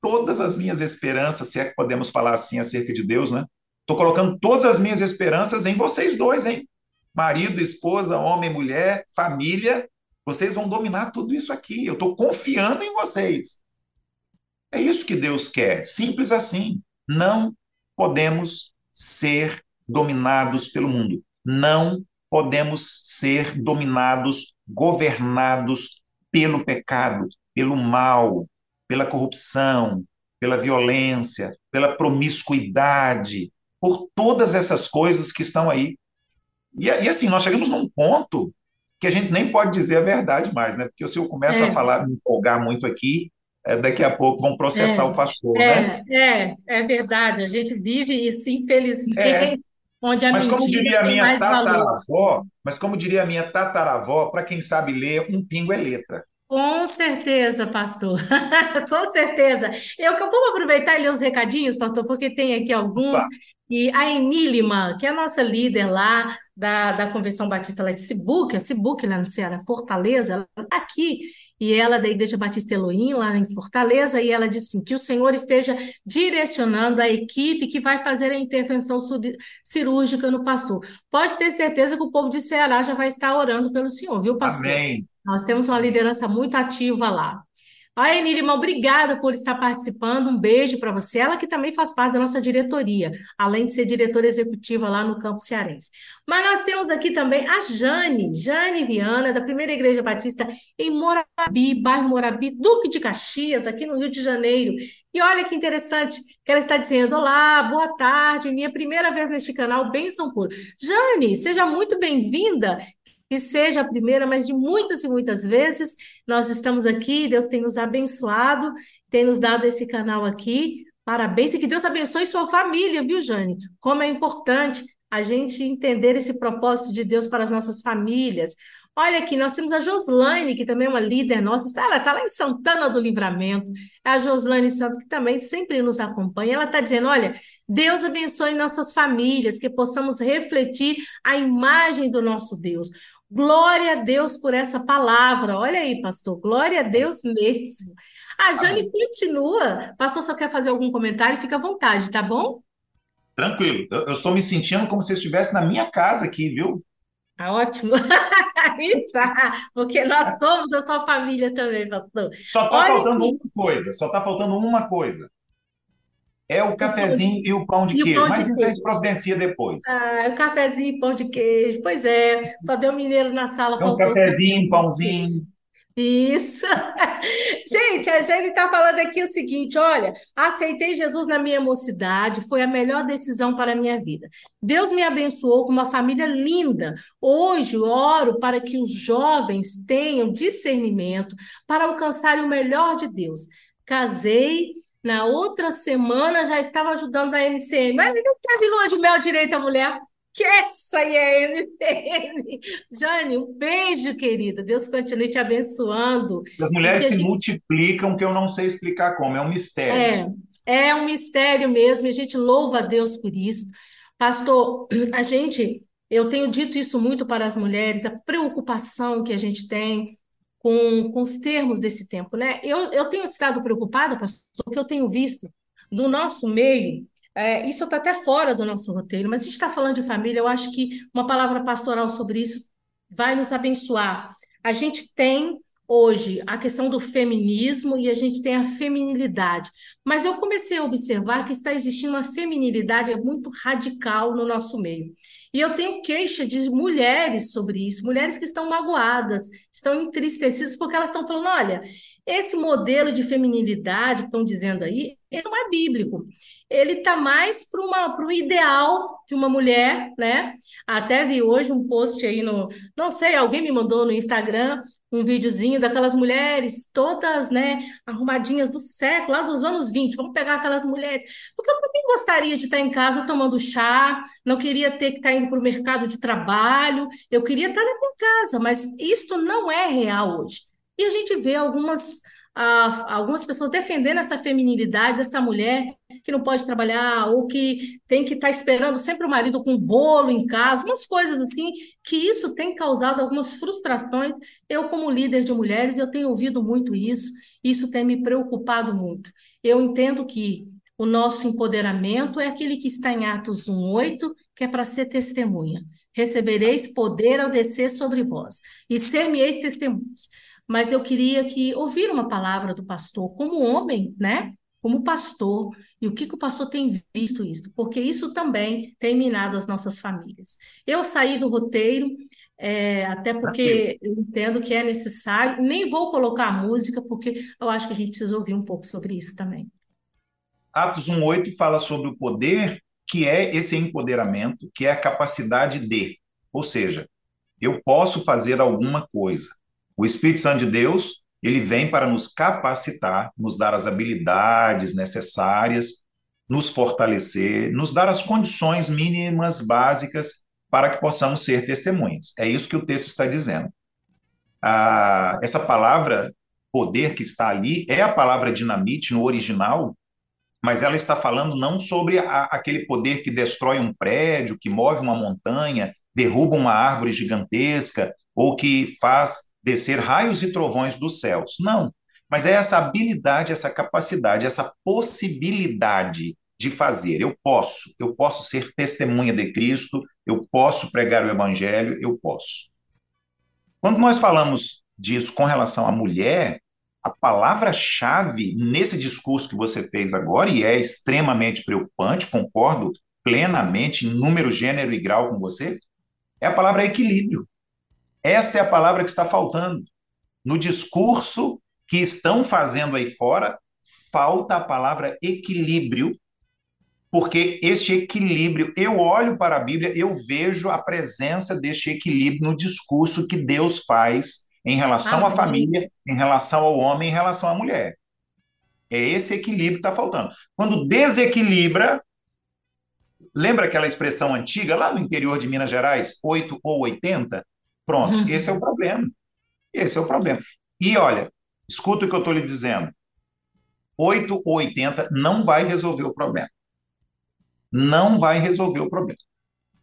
todas as minhas esperanças, se é que podemos falar assim acerca de Deus, né? Estou colocando todas as minhas esperanças em vocês dois, hein? Marido, esposa, homem, mulher, família. Vocês vão dominar tudo isso aqui. Eu estou confiando em vocês. É isso que Deus quer. Simples assim. Não podemos ser dominados pelo mundo. Não podemos ser dominados, governados pelo pecado, pelo mal, pela corrupção, pela violência, pela promiscuidade, por todas essas coisas que estão aí. E, e, assim, nós chegamos num ponto que a gente nem pode dizer a verdade mais, né? Porque se eu começo é. a falar, me empolgar muito aqui, é, daqui a pouco vão processar é. o pastor, é, né? É, é verdade. A gente vive isso, infelizmente, é. onde a mas como diria a minha tataravó, mas como diria a minha tataravó, para quem sabe ler, um pingo é letra. Com certeza, pastor. Com certeza. Eu, eu vou aproveitar e ler os recadinhos, pastor, porque tem aqui alguns. E a Emílima, que é a nossa líder lá da, da Convenção Batista lá de Cibuca, Cibuca, lá no Ceará, Fortaleza, ela está aqui, e ela é da Igreja Batista Elohim, lá em Fortaleza, e ela disse assim, que o Senhor esteja direcionando a equipe que vai fazer a intervenção cirúrgica no pastor. Pode ter certeza que o povo de Ceará já vai estar orando pelo Senhor, viu, pastor? Amém. Nós temos uma liderança muito ativa lá. A Enirima, obrigada por estar participando. Um beijo para você. Ela que também faz parte da nossa diretoria, além de ser diretora executiva lá no Campo Cearense. Mas nós temos aqui também a Jane, Jane Viana, da Primeira Igreja Batista em Morabi, bairro Morabi, Duque de Caxias, aqui no Rio de Janeiro. E olha que interessante que ela está dizendo: Olá, boa tarde, minha primeira vez neste canal, Benção Puro. Jane, seja muito bem-vinda que seja a primeira, mas de muitas e muitas vezes nós estamos aqui, Deus tem nos abençoado, tem nos dado esse canal aqui. Parabéns e que Deus abençoe sua família, viu, Jane? Como é importante a gente entender esse propósito de Deus para as nossas famílias. Olha aqui, nós temos a Joslaine, que também é uma líder nossa, ela está lá em Santana do Livramento, é a Joslaine Santos, que também sempre nos acompanha. Ela está dizendo: olha, Deus abençoe nossas famílias, que possamos refletir a imagem do nosso Deus. Glória a Deus por essa palavra. Olha aí, pastor, glória a Deus mesmo. A Jane continua. Pastor, só quer fazer algum comentário? Fica à vontade, tá bom? Tranquilo. Eu, eu estou me sentindo como se estivesse na minha casa aqui, viu? Tá ótimo. Está, porque nós somos da sua família também, pastor. Só está faltando uma coisa, só está faltando uma coisa. É o cafezinho e o pão de e queijo, pão de mas isso a gente providencia depois. Ah, o cafezinho e pão de queijo. Pois é, só deu mineiro na sala. Um cafezinho, pãozinho. Isso. Gente, a Jane está falando aqui o seguinte: olha, aceitei Jesus na minha mocidade, foi a melhor decisão para a minha vida. Deus me abençoou com uma família linda. Hoje oro para que os jovens tenham discernimento para alcançarem o melhor de Deus. Casei Na outra semana já estava ajudando a MCM. Mas não teve lua de mel direito a mulher. Que essa aí é a MCM. Jane, um beijo, querida. Deus continue te abençoando. As mulheres se gente... multiplicam, que eu não sei explicar como, é um mistério. É, é um mistério mesmo, e a gente louva a Deus por isso. Pastor, a gente, eu tenho dito isso muito para as mulheres, a preocupação que a gente tem com, com os termos desse tempo, né? Eu, eu tenho estado preocupada, pastor, porque eu tenho visto no nosso meio, é, isso está até fora do nosso roteiro, mas a gente está falando de família, eu acho que uma palavra pastoral sobre isso vai nos abençoar. A gente tem hoje a questão do feminismo e a gente tem a feminilidade. Mas eu comecei a observar que está existindo uma feminilidade muito radical no nosso meio. E eu tenho queixa de mulheres sobre isso, mulheres que estão magoadas, estão entristecidas, porque elas estão falando: olha, esse modelo de feminilidade que estão dizendo aí, ele não é bíblico. Ele está mais para o ideal de uma mulher, né? Até vi hoje um post aí no, não sei, alguém me mandou no Instagram um videozinho daquelas mulheres todas, né, arrumadinhas do século, lá dos anos 20. Vamos pegar aquelas mulheres. Porque eu também gostaria de estar em casa tomando chá, não queria ter que estar indo para o mercado de trabalho, eu queria estar na minha casa, mas isto não é real hoje. E a gente vê algumas, ah, algumas pessoas defendendo essa feminilidade dessa mulher que não pode trabalhar ou que tem que estar tá esperando sempre o marido com bolo em casa, umas coisas assim, que isso tem causado algumas frustrações. Eu, como líder de mulheres, eu tenho ouvido muito isso, isso tem me preocupado muito. Eu entendo que o nosso empoderamento é aquele que está em Atos 1:8, que é para ser testemunha. Recebereis poder ao descer sobre vós, e ser-me-eis testemunhas mas eu queria que ouvir uma palavra do pastor como homem, né? Como pastor, e o que, que o pastor tem visto isso, porque isso também tem minado as nossas famílias. Eu saí do roteiro, é, até porque eu entendo que é necessário, nem vou colocar a música, porque eu acho que a gente precisa ouvir um pouco sobre isso também. Atos 1,8 fala sobre o poder que é esse empoderamento, que é a capacidade de, ou seja, eu posso fazer alguma coisa. O Espírito Santo de Deus, ele vem para nos capacitar, nos dar as habilidades necessárias, nos fortalecer, nos dar as condições mínimas básicas para que possamos ser testemunhas. É isso que o texto está dizendo. Ah, essa palavra poder que está ali é a palavra dinamite no original, mas ela está falando não sobre a, aquele poder que destrói um prédio, que move uma montanha, derruba uma árvore gigantesca, ou que faz descer raios e trovões dos céus. Não. Mas é essa habilidade, essa capacidade, essa possibilidade de fazer. Eu posso, eu posso ser testemunha de Cristo, eu posso pregar o evangelho, eu posso. Quando nós falamos disso com relação à mulher, a palavra-chave nesse discurso que você fez agora, e é extremamente preocupante, concordo plenamente em número, gênero e grau com você, é a palavra equilíbrio. Esta é a palavra que está faltando. No discurso que estão fazendo aí fora, falta a palavra equilíbrio, porque este equilíbrio, eu olho para a Bíblia, eu vejo a presença deste equilíbrio no discurso que Deus faz em relação à família, em relação ao homem, em relação à mulher. É esse equilíbrio que está faltando. Quando desequilibra, lembra aquela expressão antiga lá no interior de Minas Gerais, 8 ou 80? Pronto, uhum. esse é o problema. Esse é o problema. E olha, escuta o que eu estou lhe dizendo. 8 ou 80 não vai resolver o problema. Não vai resolver o problema.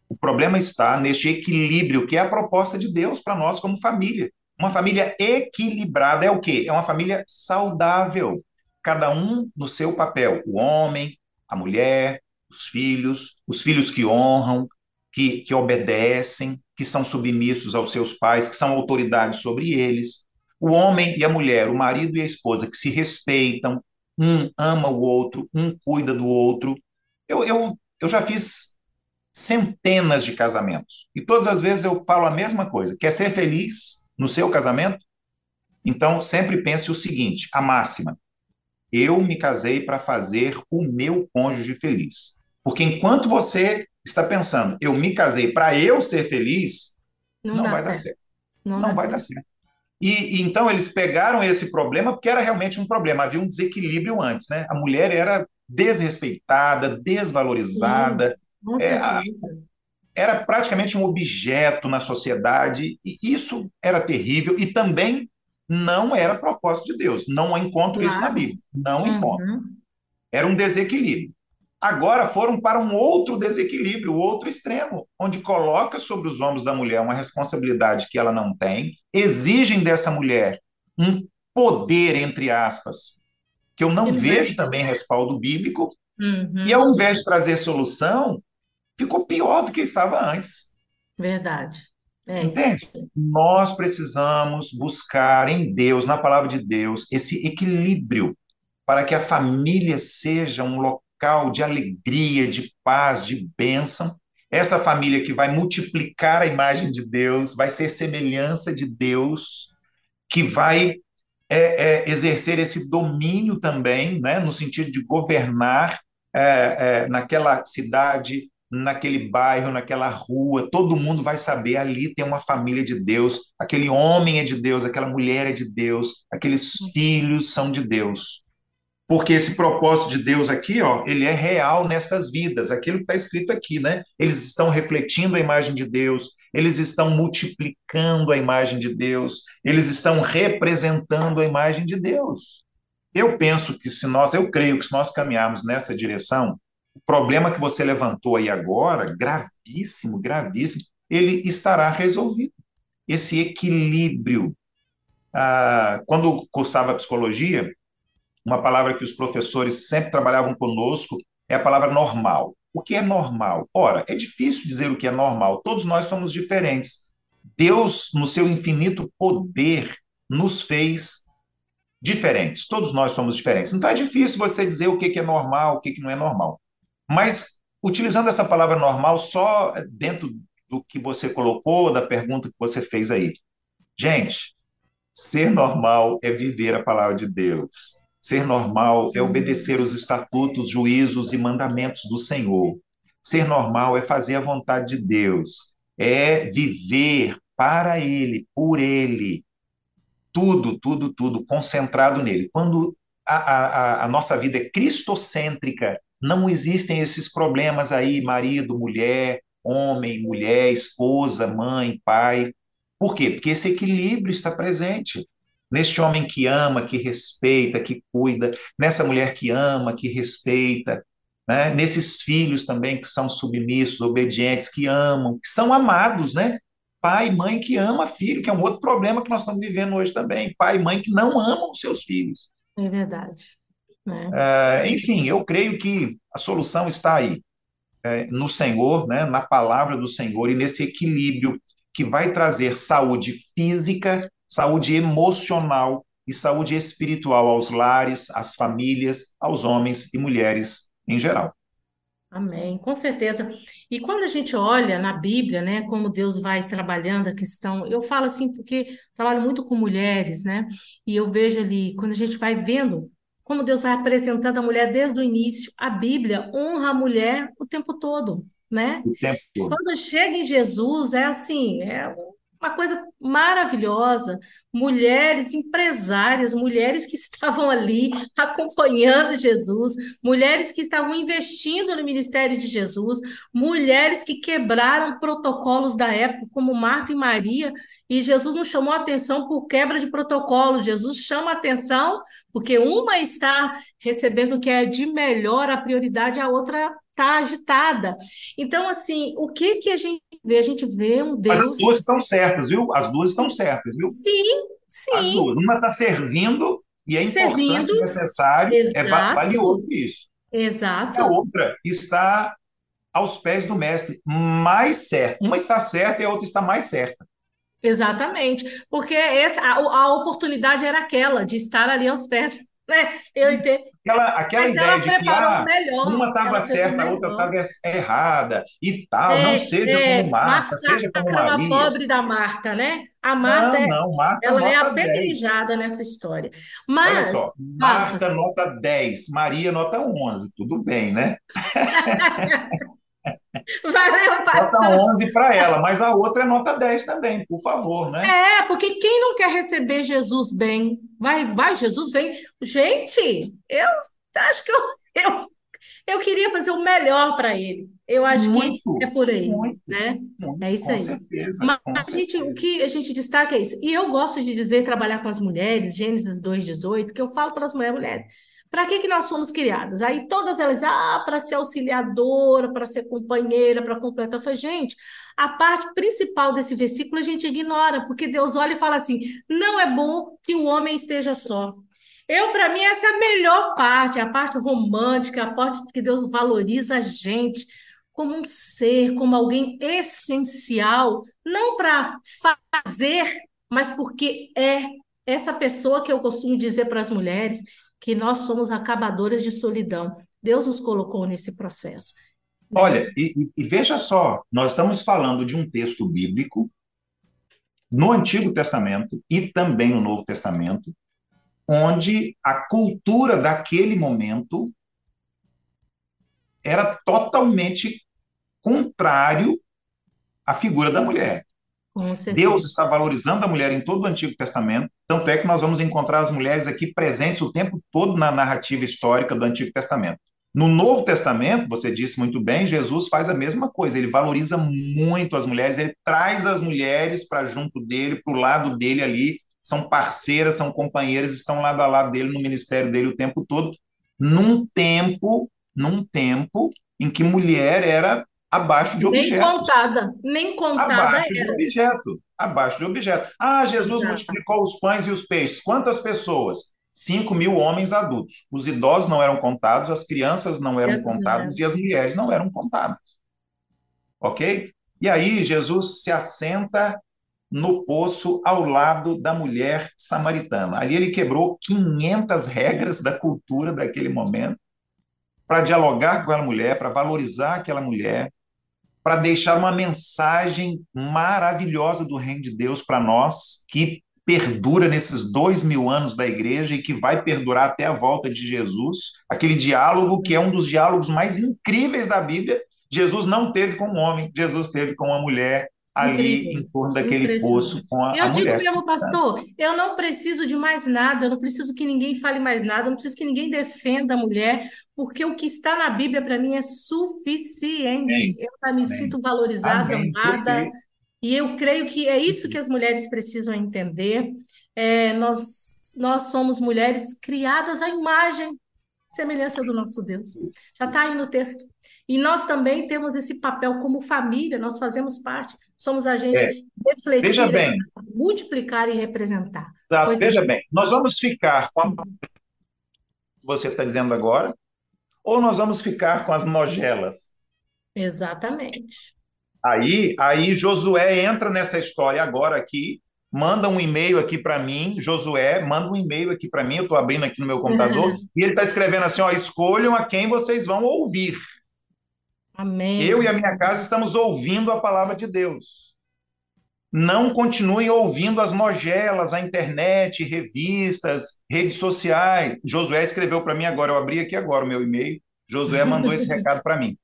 O problema está neste equilíbrio que é a proposta de Deus para nós como família. Uma família equilibrada é o quê? É uma família saudável. Cada um no seu papel. O homem, a mulher, os filhos, os filhos que honram, que, que obedecem, que são submissos aos seus pais, que são autoridades sobre eles. O homem e a mulher, o marido e a esposa, que se respeitam, um ama o outro, um cuida do outro. Eu, eu, eu já fiz centenas de casamentos e todas as vezes eu falo a mesma coisa. Quer ser feliz no seu casamento? Então, sempre pense o seguinte: a máxima. Eu me casei para fazer o meu cônjuge feliz. Porque enquanto você está pensando, eu me casei para eu ser feliz, não, não vai certo. dar certo. Não, não vai certo. dar certo. E, e, então eles pegaram esse problema porque era realmente um problema, havia um desequilíbrio antes, né? A mulher era desrespeitada, desvalorizada, Sim, é, a, era praticamente um objeto na sociedade, e isso era terrível, e também não era propósito de Deus. Não encontro claro. isso na Bíblia. Não uhum. encontro. Era um desequilíbrio. Agora foram para um outro desequilíbrio, o outro extremo, onde coloca sobre os ombros da mulher uma responsabilidade que ela não tem, exigem dessa mulher um poder, entre aspas, que eu não uhum. vejo também respaldo bíblico, uhum. e ao invés de trazer solução, ficou pior do que estava antes. Verdade. É Entende? Nós precisamos buscar em Deus, na palavra de Deus, esse equilíbrio para que a família seja um local de alegria, de paz, de bênção. Essa família que vai multiplicar a imagem de Deus, vai ser semelhança de Deus, que vai é, é, exercer esse domínio também, né, no sentido de governar é, é naquela cidade, naquele bairro, naquela rua, todo mundo vai saber ali tem uma família de Deus, aquele homem é de Deus, aquela mulher é de Deus, aqueles filhos são de Deus. Porque esse propósito de Deus aqui, ó, ele é real nessas vidas, aquilo que está escrito aqui, né? Eles estão refletindo a imagem de Deus, eles estão multiplicando a imagem de Deus, eles estão representando a imagem de Deus. Eu penso que se nós, eu creio que se nós caminharmos nessa direção, o problema que você levantou aí agora, gravíssimo, gravíssimo, ele estará resolvido. Esse equilíbrio. Ah, quando cursava psicologia, uma palavra que os professores sempre trabalhavam conosco é a palavra normal. O que é normal? Ora, é difícil dizer o que é normal. Todos nós somos diferentes. Deus, no seu infinito poder, nos fez diferentes. Todos nós somos diferentes. Então é difícil você dizer o que é normal, o que não é normal. Mas, utilizando essa palavra normal só dentro do que você colocou, da pergunta que você fez aí. Gente, ser normal é viver a palavra de Deus. Ser normal é obedecer os estatutos, juízos e mandamentos do Senhor. Ser normal é fazer a vontade de Deus, é viver para Ele, por Ele. Tudo, tudo, tudo concentrado nele. Quando a, a, a nossa vida é cristocêntrica, não existem esses problemas aí, marido, mulher, homem, mulher, esposa, mãe, pai. Por quê? Porque esse equilíbrio está presente. Neste homem que ama, que respeita, que cuida, nessa mulher que ama, que respeita, né? nesses filhos também que são submissos, obedientes, que amam, que são amados, né? Pai e mãe que ama filho, que é um outro problema que nós estamos vivendo hoje também. Pai e mãe que não amam os seus filhos. É verdade. É. enfim, eu creio que a solução está aí, é, no Senhor, né, na palavra do Senhor e nesse equilíbrio que vai trazer saúde física, saúde emocional e saúde espiritual aos lares, às famílias, aos homens e mulheres em geral. Amém, com certeza. E quando a gente olha na Bíblia, né, como Deus vai trabalhando a questão, eu falo assim porque trabalho muito com mulheres, né, e eu vejo ali, quando a gente vai vendo como Deus vai apresentando a mulher desde o início, a Bíblia honra a mulher o tempo todo, né? O tempo todo. Quando chega em Jesus, é assim, é uma coisa maravilhosa. Mulheres empresárias, mulheres que estavam ali acompanhando Jesus, mulheres que estavam investindo no ministério de Jesus, mulheres que quebraram protocolos da época, como Marta e Maria, e Jesus não chamou atenção por quebra de protocolo, Jesus chama atenção porque uma está recebendo o que é de melhor, a prioridade, a outra está agitada. Então, assim, o que que a gente vê? A gente vê um Deus. Mas as duas estão certas, viu? As duas estão certas, viu? Sim, sim. As duas. Uma está servindo e é servindo, importante, necessário, é exato. é valioso isso. Exato. A outra está aos pés do mestre, mais certa. Uma está certa e a outra está mais certa. Exatamente, porque essa, a, a oportunidade era aquela de estar ali aos pés né? Eu entendo. Aquela, aquela ideia de que ah, melhor, uma estava certa, a outra estava errada e tal. É, não seja é, como Marta, seja como Maria. pobre da Marta, né? A Marta, não, não, Marta ela é apedrejada nessa história. Mas, Olha só, Marta nota 10, Maria nota 11. Tudo bem, né? Valeu. Nota 11 para ela, mas a outra é nota 10 também, por favor, né? É, porque quem não quer receber Jesus bem? Vai, vai, Jesus vem. Gente, eu acho que eu, eu, eu queria fazer o melhor para ele. Eu acho Muito, que é por aí, muito, né? muito, É isso com aí. certeza, Mas com a gente, o que a gente destaca é isso. E eu gosto de dizer, trabalhar com as mulheres, Gênesis 2,18, que eu falo para as mulheres, mulheres, para que que nós somos criadas? Aí todas elas, ah, para ser auxiliadora, para ser companheira, para completar. Eu falei, gente, a parte principal desse versículo a gente ignora, porque Deus olha e fala assim: não é bom que o homem esteja só. Eu, para mim, essa é a melhor parte, a parte romântica, a parte que Deus valoriza a gente como um ser, como alguém essencial, não para fazer, mas porque é essa pessoa que eu costumo dizer para as mulheres que nós somos acabadoras de solidão. Deus nos colocou nesse processo? Olha, e- e veja só, nós estamos falando de um texto bíblico no Antigo Testamento e também no Novo Testamento, onde a cultura daquele momento era totalmente contrário à figura da mulher. Deus está valorizando a mulher em todo o Antigo Testamento, tanto é que nós vamos encontrar as mulheres aqui presentes o tempo todo na narrativa histórica do Antigo Testamento. No Novo Testamento, você disse muito bem, Jesus faz a mesma coisa, ele valoriza muito as mulheres, ele traz as mulheres para junto dele, para o lado dele ali, são parceiras, são companheiras, estão lado a lado dele no ministério dele o tempo todo, num tempo, num tempo em que mulher era abaixo de Nem objeto contada, nem contada abaixo de era. objeto, abaixo de objeto. Ah, Jesus Exato. multiplicou os pães e os peixes. Quantas pessoas? Cinco mil homens adultos. Os idosos não eram contados, as crianças não eram contadas e as mulheres não eram contadas. Ok? E aí Jesus se assenta no poço ao lado da mulher samaritana. Ali ele quebrou 500 regras da cultura daquele momento para dialogar com aquela mulher, para valorizar aquela mulher, para deixar uma mensagem maravilhosa do reino de Deus para nós, que perdura nesses dois mil anos da igreja e que vai perdurar até a volta de Jesus. Aquele diálogo que é um dos diálogos mais incríveis da Bíblia. Jesus não teve com um homem, Jesus teve com uma mulher ali Incrível. em torno daquele poço com a, Eu a digo mulher. mesmo, pastor, eu não preciso de mais nada, eu não preciso que ninguém fale mais nada, eu não preciso que ninguém defenda a mulher, porque o que está na Bíblia para mim é suficiente. Eu já me sinto valorizada, Amém. amada, Perfeito. e eu creio que é isso que as mulheres precisam entender. É, nós, nós somos mulheres criadas à imagem, semelhança do nosso Deus. Já está aí no texto. E nós também temos esse papel como família, nós fazemos parte, somos agentes É. de refletir, Veja bem, multiplicar e representar. Exato. Pois é. Veja bem, nós vamos ficar com a que você está dizendo agora, ou nós vamos ficar com as nojelas? Exatamente. Aí, aí Josué entra nessa história agora aqui, manda um e-mail aqui para mim, Josué, manda um e-mail aqui para mim, eu estou abrindo aqui no meu computador, e ele está escrevendo assim, ó, escolham a quem vocês vão ouvir. Amém. Eu e a minha casa estamos ouvindo a palavra de Deus. Não continuem ouvindo as nojelas, a internet, revistas, redes sociais. Josué escreveu para mim agora, eu abri aqui agora o meu e-mail. Josué mandou esse recado para mim.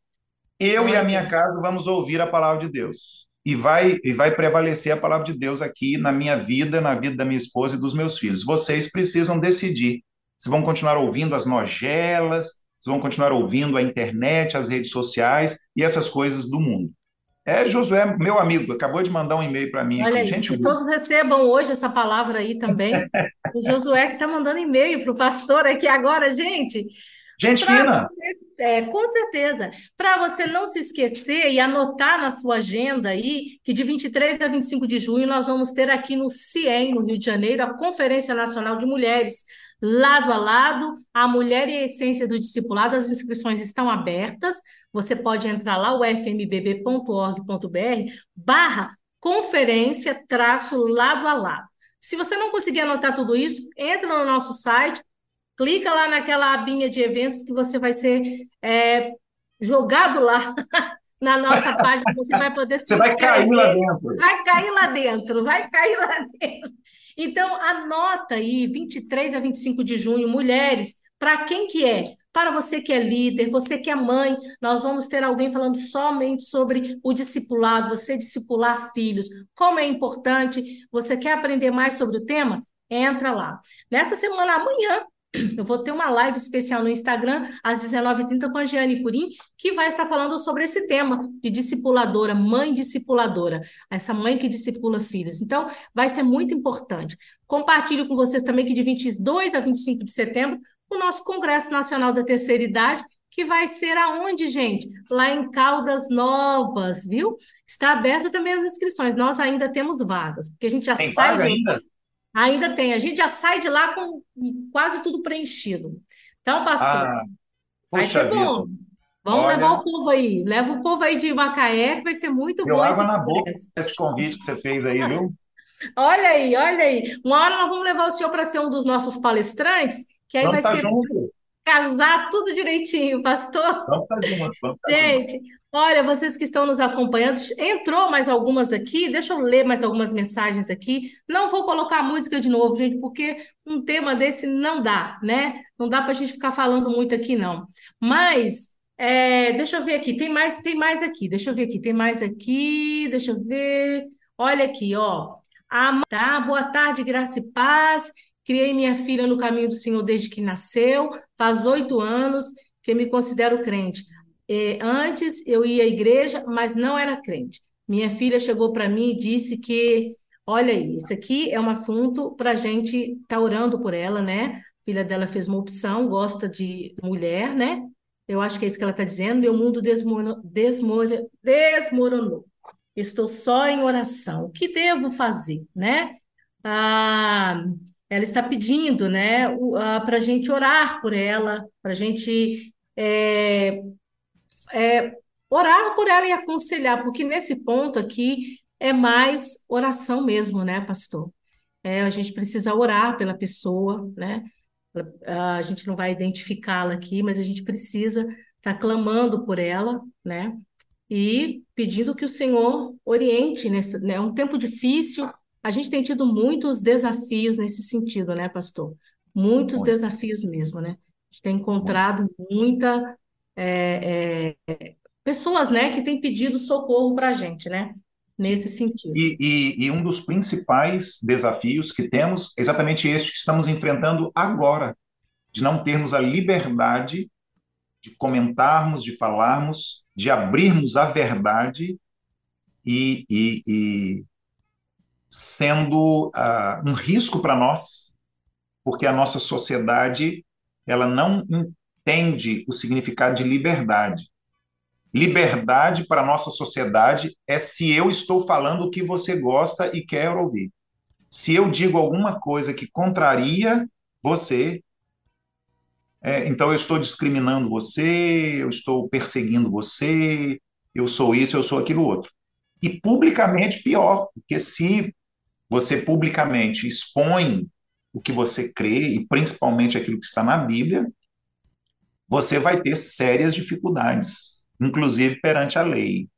Eu e a minha casa vamos ouvir a palavra de Deus. E vai, e vai prevalecer a palavra de Deus aqui na minha vida, na vida da minha esposa e dos meus filhos. Vocês precisam decidir se vão continuar ouvindo as nojelas, se vão continuar ouvindo a internet, as redes sociais e essas coisas do mundo. É, Josué, meu amigo, acabou de mandar um e-mail para mim Olha aqui. aí, Gente, que todos recebam hoje essa palavra aí também. O Josué que está mandando e-mail para o pastor aqui agora, gente. gente Pra fina. você- é, com certeza. Para você não se esquecer e anotar na sua agenda aí, que de 23 a 25 de junho nós vamos ter aqui no CIEM, no Rio de Janeiro, a Conferência Nacional de Mulheres, lado a lado, a mulher e a essência do discipulado. As inscrições estão abertas. Você pode entrar lá, o fmbb.org.br, barra conferência, traço, lado a lado. Se você não conseguir anotar tudo isso, entra no nosso site, clica lá naquela abinha de eventos que você vai ser é, jogado lá na nossa página, você vai poder Você vai cair lá dentro. Vai cair lá dentro, vai cair lá dentro. Então, anota aí, 23 a 25 de junho, mulheres, para quem que é? Para você que é líder, você que é mãe, nós vamos ter alguém falando somente sobre o discipulado, você discipular filhos, como é importante. Você quer aprender mais sobre o tema? Entra lá. Nessa semana, amanhã, eu vou ter uma live especial no Instagram, às 19h30, com a Giane Purim, que vai estar falando sobre esse tema de discipuladora, mãe discipuladora, essa mãe que discipula filhos. Então, vai ser muito importante. Compartilho com vocês também que de 22 a 25 de setembro, o nosso Congresso Nacional da Terceira Idade, que vai ser aonde, gente? Lá em Caldas Novas, viu? Está aberta também as inscrições. Nós ainda temos vagas, porque a gente já Tem sai vaga de ainda? Ainda tem. A gente já sai de lá com quase tudo preenchido. Então, pastor, Ah, vai ser bom. vida. Vamos Olha. levar o povo aí. Leva o povo aí de Macaé, que vai ser muito bom água na boca esse convite que você fez aí, viu? Olha aí, olha aí. Uma hora nós vamos levar o senhor para ser um dos nossos palestrantes, que aí Vamos vai estar ser junto. Casar tudo direitinho, pastor. Vamos estar junto. Vamos. Gente, olha, vocês que estão nos acompanhando, entrou mais algumas aqui, deixa eu ler mais algumas mensagens aqui. Não vou colocar a música de novo, gente, porque um tema desse não dá, né? Não dá para a gente ficar falando muito aqui, não. Mas, é, deixa eu ver aqui, tem mais, tem mais aqui, deixa eu ver aqui, tem mais aqui, deixa eu ver. Olha aqui, ó. A, tá, boa tarde, graça e paz. Criei minha filha no caminho do Senhor desde que nasceu, faz oito anos que me considero crente. É, antes eu ia à igreja, mas não era crente. Minha filha chegou para mim e disse que, olha aí, isso aqui é um assunto para a gente estar tá orando por ela, né? A filha dela fez uma opção, gosta de mulher, né? Eu acho que é isso que ela está dizendo. Meu mundo desmoro, desmoro, desmoronou. Estou só em oração. O que devo fazer, né? Ah, ela está pedindo, né, para a gente orar por ela, para a gente é, é, orar por ela e aconselhar, porque nesse ponto aqui é mais oração mesmo, né, pastor? É, a gente precisa orar pela pessoa, né? A gente não vai identificá-la aqui, mas a gente precisa estar tá clamando por ela, né? E pedindo que o Senhor oriente nesse, né? É um tempo difícil. A gente tem tido muitos desafios nesse sentido, né, pastor? Muitos Muito. desafios mesmo, né? A gente tem encontrado muita é, é, pessoas, né, que têm pedido socorro para a gente, né? Nesse sentido. E, e, e um dos principais desafios que temos é exatamente este que estamos enfrentando agora, de não termos a liberdade de comentarmos, de falarmos, de abrirmos a verdade e, e, e sendo uh, um risco para nós, porque a nossa sociedade ela não entende o significado de liberdade. Liberdade para a nossa sociedade é se eu estou falando o que você gosta e quer ouvir. Se eu digo alguma coisa que contraria você, é, então eu estou discriminando você, eu estou perseguindo você, eu sou isso, eu sou aquilo outro. E publicamente pior, porque se você publicamente expõe o que você crê, e principalmente aquilo que está na Bíblia, você vai ter sérias dificuldades, inclusive perante a lei.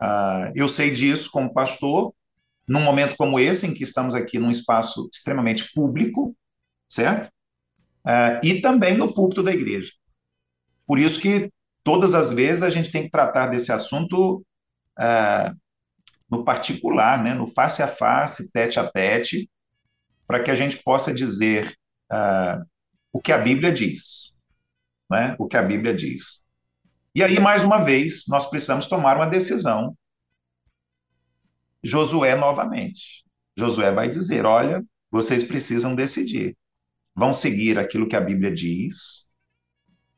Uh, eu sei disso como pastor, num momento como esse, em que estamos aqui num espaço extremamente público, certo? Uh, e também no púlpito da igreja. Por isso que todas as vezes a gente tem que tratar desse assunto uh, no particular, né, no face a face, tete a tete, para que a gente possa dizer uh, o que a Bíblia diz, né, o que a Bíblia diz. E aí, mais uma vez, nós precisamos tomar uma decisão. Josué novamente. Josué vai dizer: olha, vocês precisam decidir. Vão seguir aquilo que a Bíblia diz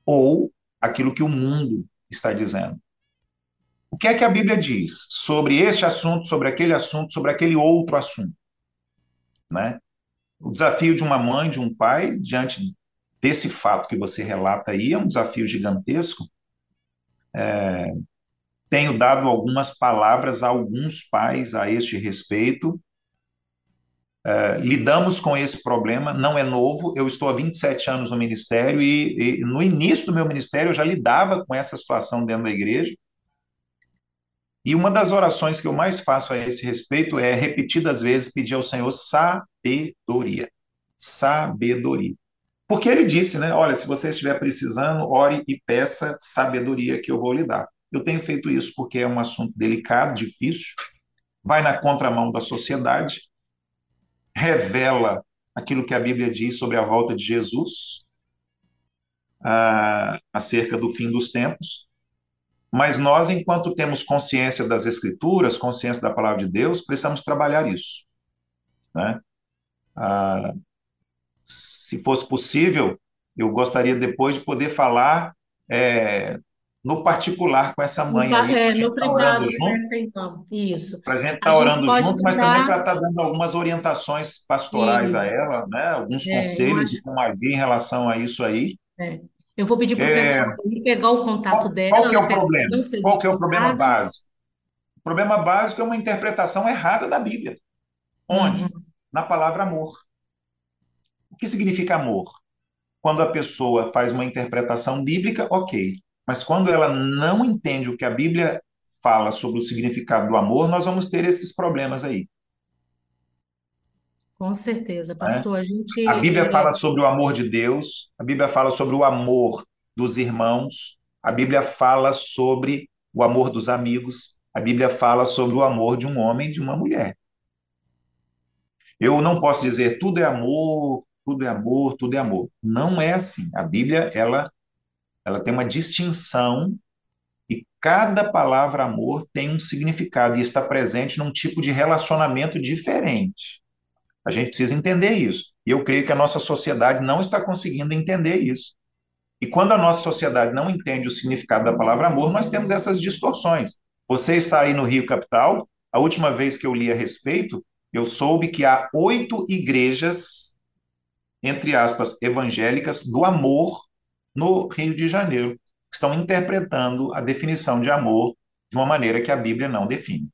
ou aquilo que o mundo está dizendo. O que é que a Bíblia diz sobre este assunto, sobre aquele assunto, sobre aquele outro assunto? Né? O desafio de uma mãe, de um pai, diante desse fato que você relata aí, é um desafio gigantesco. É, tenho dado algumas palavras a alguns pais a este respeito. É, lidamos com esse problema, não é novo. Eu estou há 27 anos no ministério e, e no início do meu ministério eu já lidava com essa situação dentro da igreja. E uma das orações que eu mais faço a esse respeito é, repetidas vezes, pedir ao Senhor sabedoria. Sabedoria. Porque ele disse, né? Olha, se você estiver precisando, ore e peça sabedoria que eu vou lhe dar. Eu tenho feito isso porque é um assunto delicado, difícil, vai na contramão da sociedade, revela aquilo que a Bíblia diz sobre a volta de Jesus, ah, acerca do fim dos tempos. Mas nós, enquanto temos consciência das Escrituras, consciência da palavra de Deus, precisamos trabalhar isso. Né? Ah, se fosse possível, eu gostaria depois de poder falar é, no particular com essa mãe aí. É, no tá privado com então. Isso. Para a gente estar tá orando junto, mas também para estar tá dando algumas orientações pastorais isso. a ela, né? alguns é, conselhos de como agir em relação a isso aí. É. Eu vou pedir para o é... pessoal pegar o contato qual, dela. Qual que é o problema? Qual que é o problema básico? O problema básico é uma interpretação errada da Bíblia. Onde? Uhum. Na palavra amor. O que significa amor? Quando a pessoa faz uma interpretação bíblica, ok. Mas quando ela não entende o que a Bíblia fala sobre o significado do amor, nós vamos ter esses problemas aí. Com certeza, pastor. É? A gente. A Bíblia fala sobre o amor de Deus, a Bíblia fala sobre o amor dos irmãos, a Bíblia fala sobre o amor dos amigos, a Bíblia fala sobre o amor de um homem e de uma mulher. Eu não posso dizer tudo é amor, tudo é amor, tudo é amor. Não é assim. A Bíblia, ela ela tem uma distinção e cada palavra amor tem um significado e está presente num tipo de relacionamento diferente. A gente precisa entender isso. E eu creio que a nossa sociedade não está conseguindo entender isso. E quando a nossa sociedade não entende o significado da palavra amor, nós temos essas distorções. Você está aí no Rio Capital, a última vez que eu li a respeito, eu soube que há oito igrejas, entre aspas, evangélicas, do amor no Rio de Janeiro, que estão interpretando a definição de amor de uma maneira que a Bíblia não define.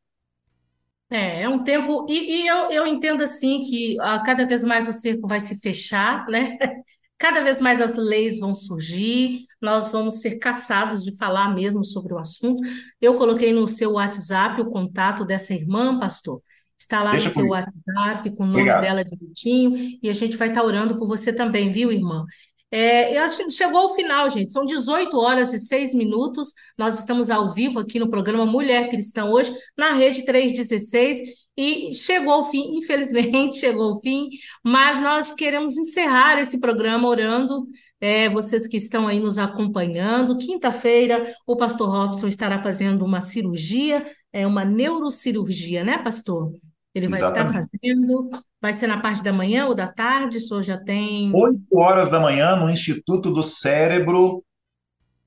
É, é um tempo, e, e eu, eu entendo assim que a, ah, cada vez mais o cerco vai se fechar, né? Cada vez mais as leis vão surgir, nós vamos ser caçados de falar mesmo sobre o assunto. Eu coloquei no seu WhatsApp o contato dessa irmã, pastor. Está lá Deixa no seu WhatsApp, com o nome Obrigado. dela direitinho, e a gente vai estar orando por você também, viu, irmã? É, eu acho que chegou ao final, gente. São 18 horas e 6 minutos. Nós estamos ao vivo aqui no programa Mulher Cristã hoje, na rede 316. E chegou ao fim, infelizmente, chegou ao fim, mas nós queremos encerrar esse programa orando. É, vocês que estão aí nos acompanhando. Quinta-feira, o pastor Robson estará fazendo uma cirurgia, é uma neurocirurgia, né, pastor? Ele vai Exatamente. estar fazendo. Vai ser na parte da manhã ou da tarde? O senhor já tem. 8 horas da manhã, no Instituto do Cérebro,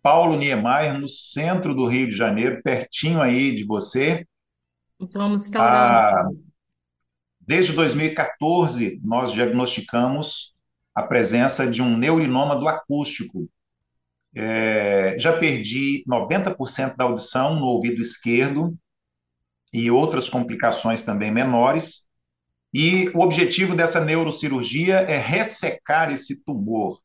Paulo Niemeyer, no centro do Rio de Janeiro, pertinho aí de você. Então vamos estar orando. Ah, desde 2014, nós diagnosticamos a presença de um neurinoma do acústico. É, já perdi 90% da audição no ouvido esquerdo e outras complicações também menores. E o objetivo dessa neurocirurgia é ressecar esse tumor,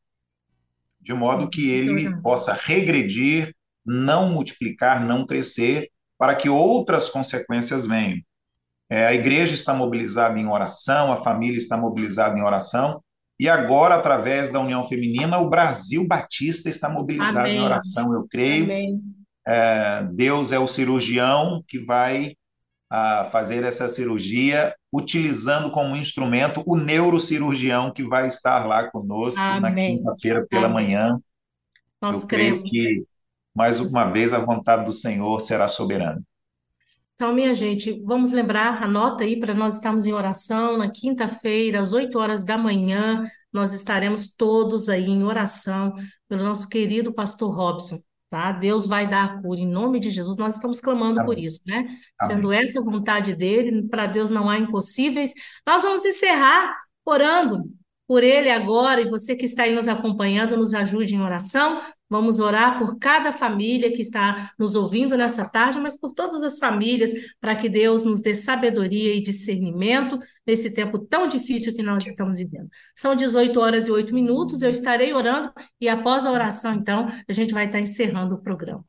de modo que ele possa regredir, não multiplicar, não crescer, para que outras consequências venham. É, a igreja está mobilizada em oração, a família está mobilizada em oração, e agora, através da União Feminina, o Brasil Batista está mobilizado Amém. em oração, eu creio. É, Deus é o cirurgião que vai a fazer essa cirurgia, utilizando como instrumento o neurocirurgião que vai estar lá conosco Amém. na quinta-feira pela Amém. manhã. Nós Eu creio que, mais uma vez, a vontade do Senhor será soberana. Então, minha gente, vamos lembrar, anota aí para nós estarmos em oração na quinta-feira, às 8 horas da manhã. Nós estaremos todos aí em oração pelo nosso querido pastor Robson tá? Deus vai dar a cura em nome de Jesus. Nós estamos clamando Amém. por isso, né? Amém. Sendo essa a vontade dele, para Deus não há impossíveis. Nós vamos encerrar orando por ele agora e você que está aí nos acompanhando, nos ajude em oração. Vamos orar por cada família que está nos ouvindo nessa tarde, mas por todas as famílias, para que Deus nos dê sabedoria e discernimento nesse tempo tão difícil que nós estamos vivendo. São 18 horas e 8 minutos, eu estarei orando e após a oração, então, a gente vai estar encerrando o programa.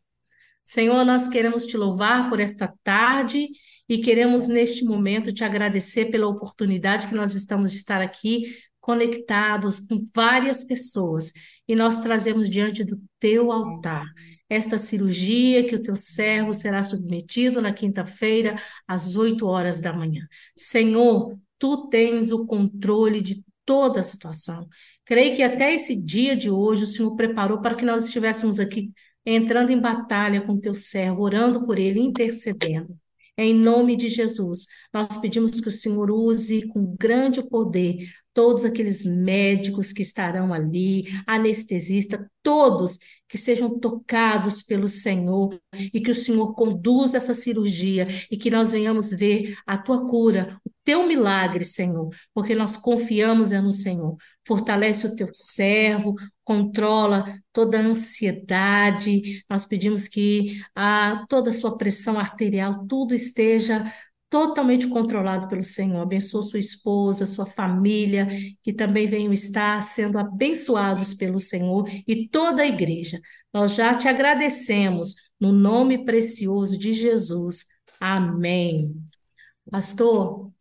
Senhor, nós queremos te louvar por esta tarde e queremos neste momento te agradecer pela oportunidade que nós estamos de estar aqui conectados com várias pessoas e nós trazemos diante do teu altar esta cirurgia que o teu servo será submetido na quinta-feira às 8 horas da manhã. Senhor, tu tens o controle de toda a situação. Creio que até esse dia de hoje o Senhor preparou para que nós estivéssemos aqui entrando em batalha com teu servo, orando por ele, intercedendo. Em nome de Jesus, nós pedimos que o Senhor use com grande poder todos aqueles médicos que estarão ali, anestesista, todos que sejam tocados pelo Senhor e que o Senhor conduza essa cirurgia e que nós venhamos ver a tua cura, o teu milagre, Senhor, porque nós confiamos no Senhor. Fortalece o teu servo, controla toda a ansiedade. Nós pedimos que a, toda a sua pressão arterial, tudo esteja totalmente controlado pelo Senhor. Abençoa sua esposa, sua família, que também venham estar sendo abençoados pelo Senhor e toda a igreja. Nós já te agradecemos no nome precioso de Jesus. Amém. Pastor,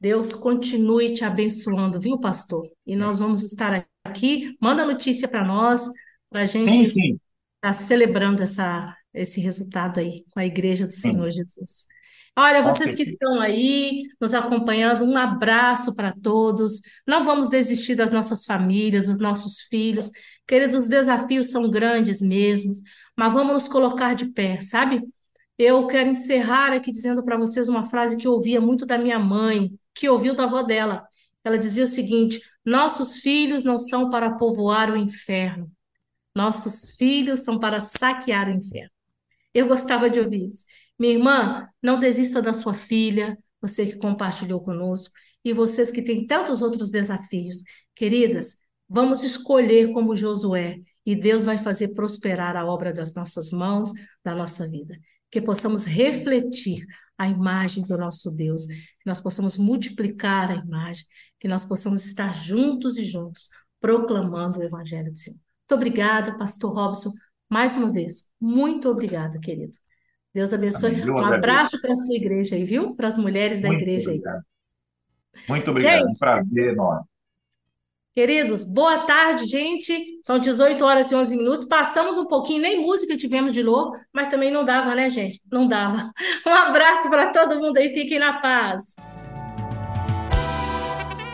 Deus continue te abençoando, viu, pastor? E nós vamos estar aqui. Manda notícia para nós, para a gente estar tá celebrando essa, esse resultado aí com a Igreja do Senhor sim. Jesus. Olha, vocês que estão aí nos acompanhando, um abraço para todos. Não vamos desistir das nossas famílias, dos nossos filhos. Queridos, os desafios são grandes mesmo, mas vamos nos colocar de pé, sabe? Eu quero encerrar aqui dizendo para vocês uma frase que eu ouvia muito da minha mãe, que ouviu da avó dela. Ela dizia o seguinte: Nossos filhos não são para povoar o inferno, nossos filhos são para saquear o inferno. Eu gostava de ouvir isso. Minha irmã, não desista da sua filha, você que compartilhou conosco, e vocês que têm tantos outros desafios. Queridas, vamos escolher como Josué, e Deus vai fazer prosperar a obra das nossas mãos, da nossa vida que possamos refletir a imagem do nosso Deus, que nós possamos multiplicar a imagem, que nós possamos estar juntos e juntos proclamando o Evangelho do Senhor. Muito obrigada, Pastor Robson, mais uma vez. Muito obrigada, querido. Deus abençoe. Amém. Um abraço para a sua igreja aí, viu? Para as mulheres da Muito igreja obrigado. aí. Muito obrigado, Gente, um prazer enorme. Queridos, boa tarde, gente. São 18 horas e 11 minutos. Passamos um pouquinho, nem música tivemos de novo, mas também não dava, né, gente? Não dava. Um abraço para todo mundo aí, fiquem na paz.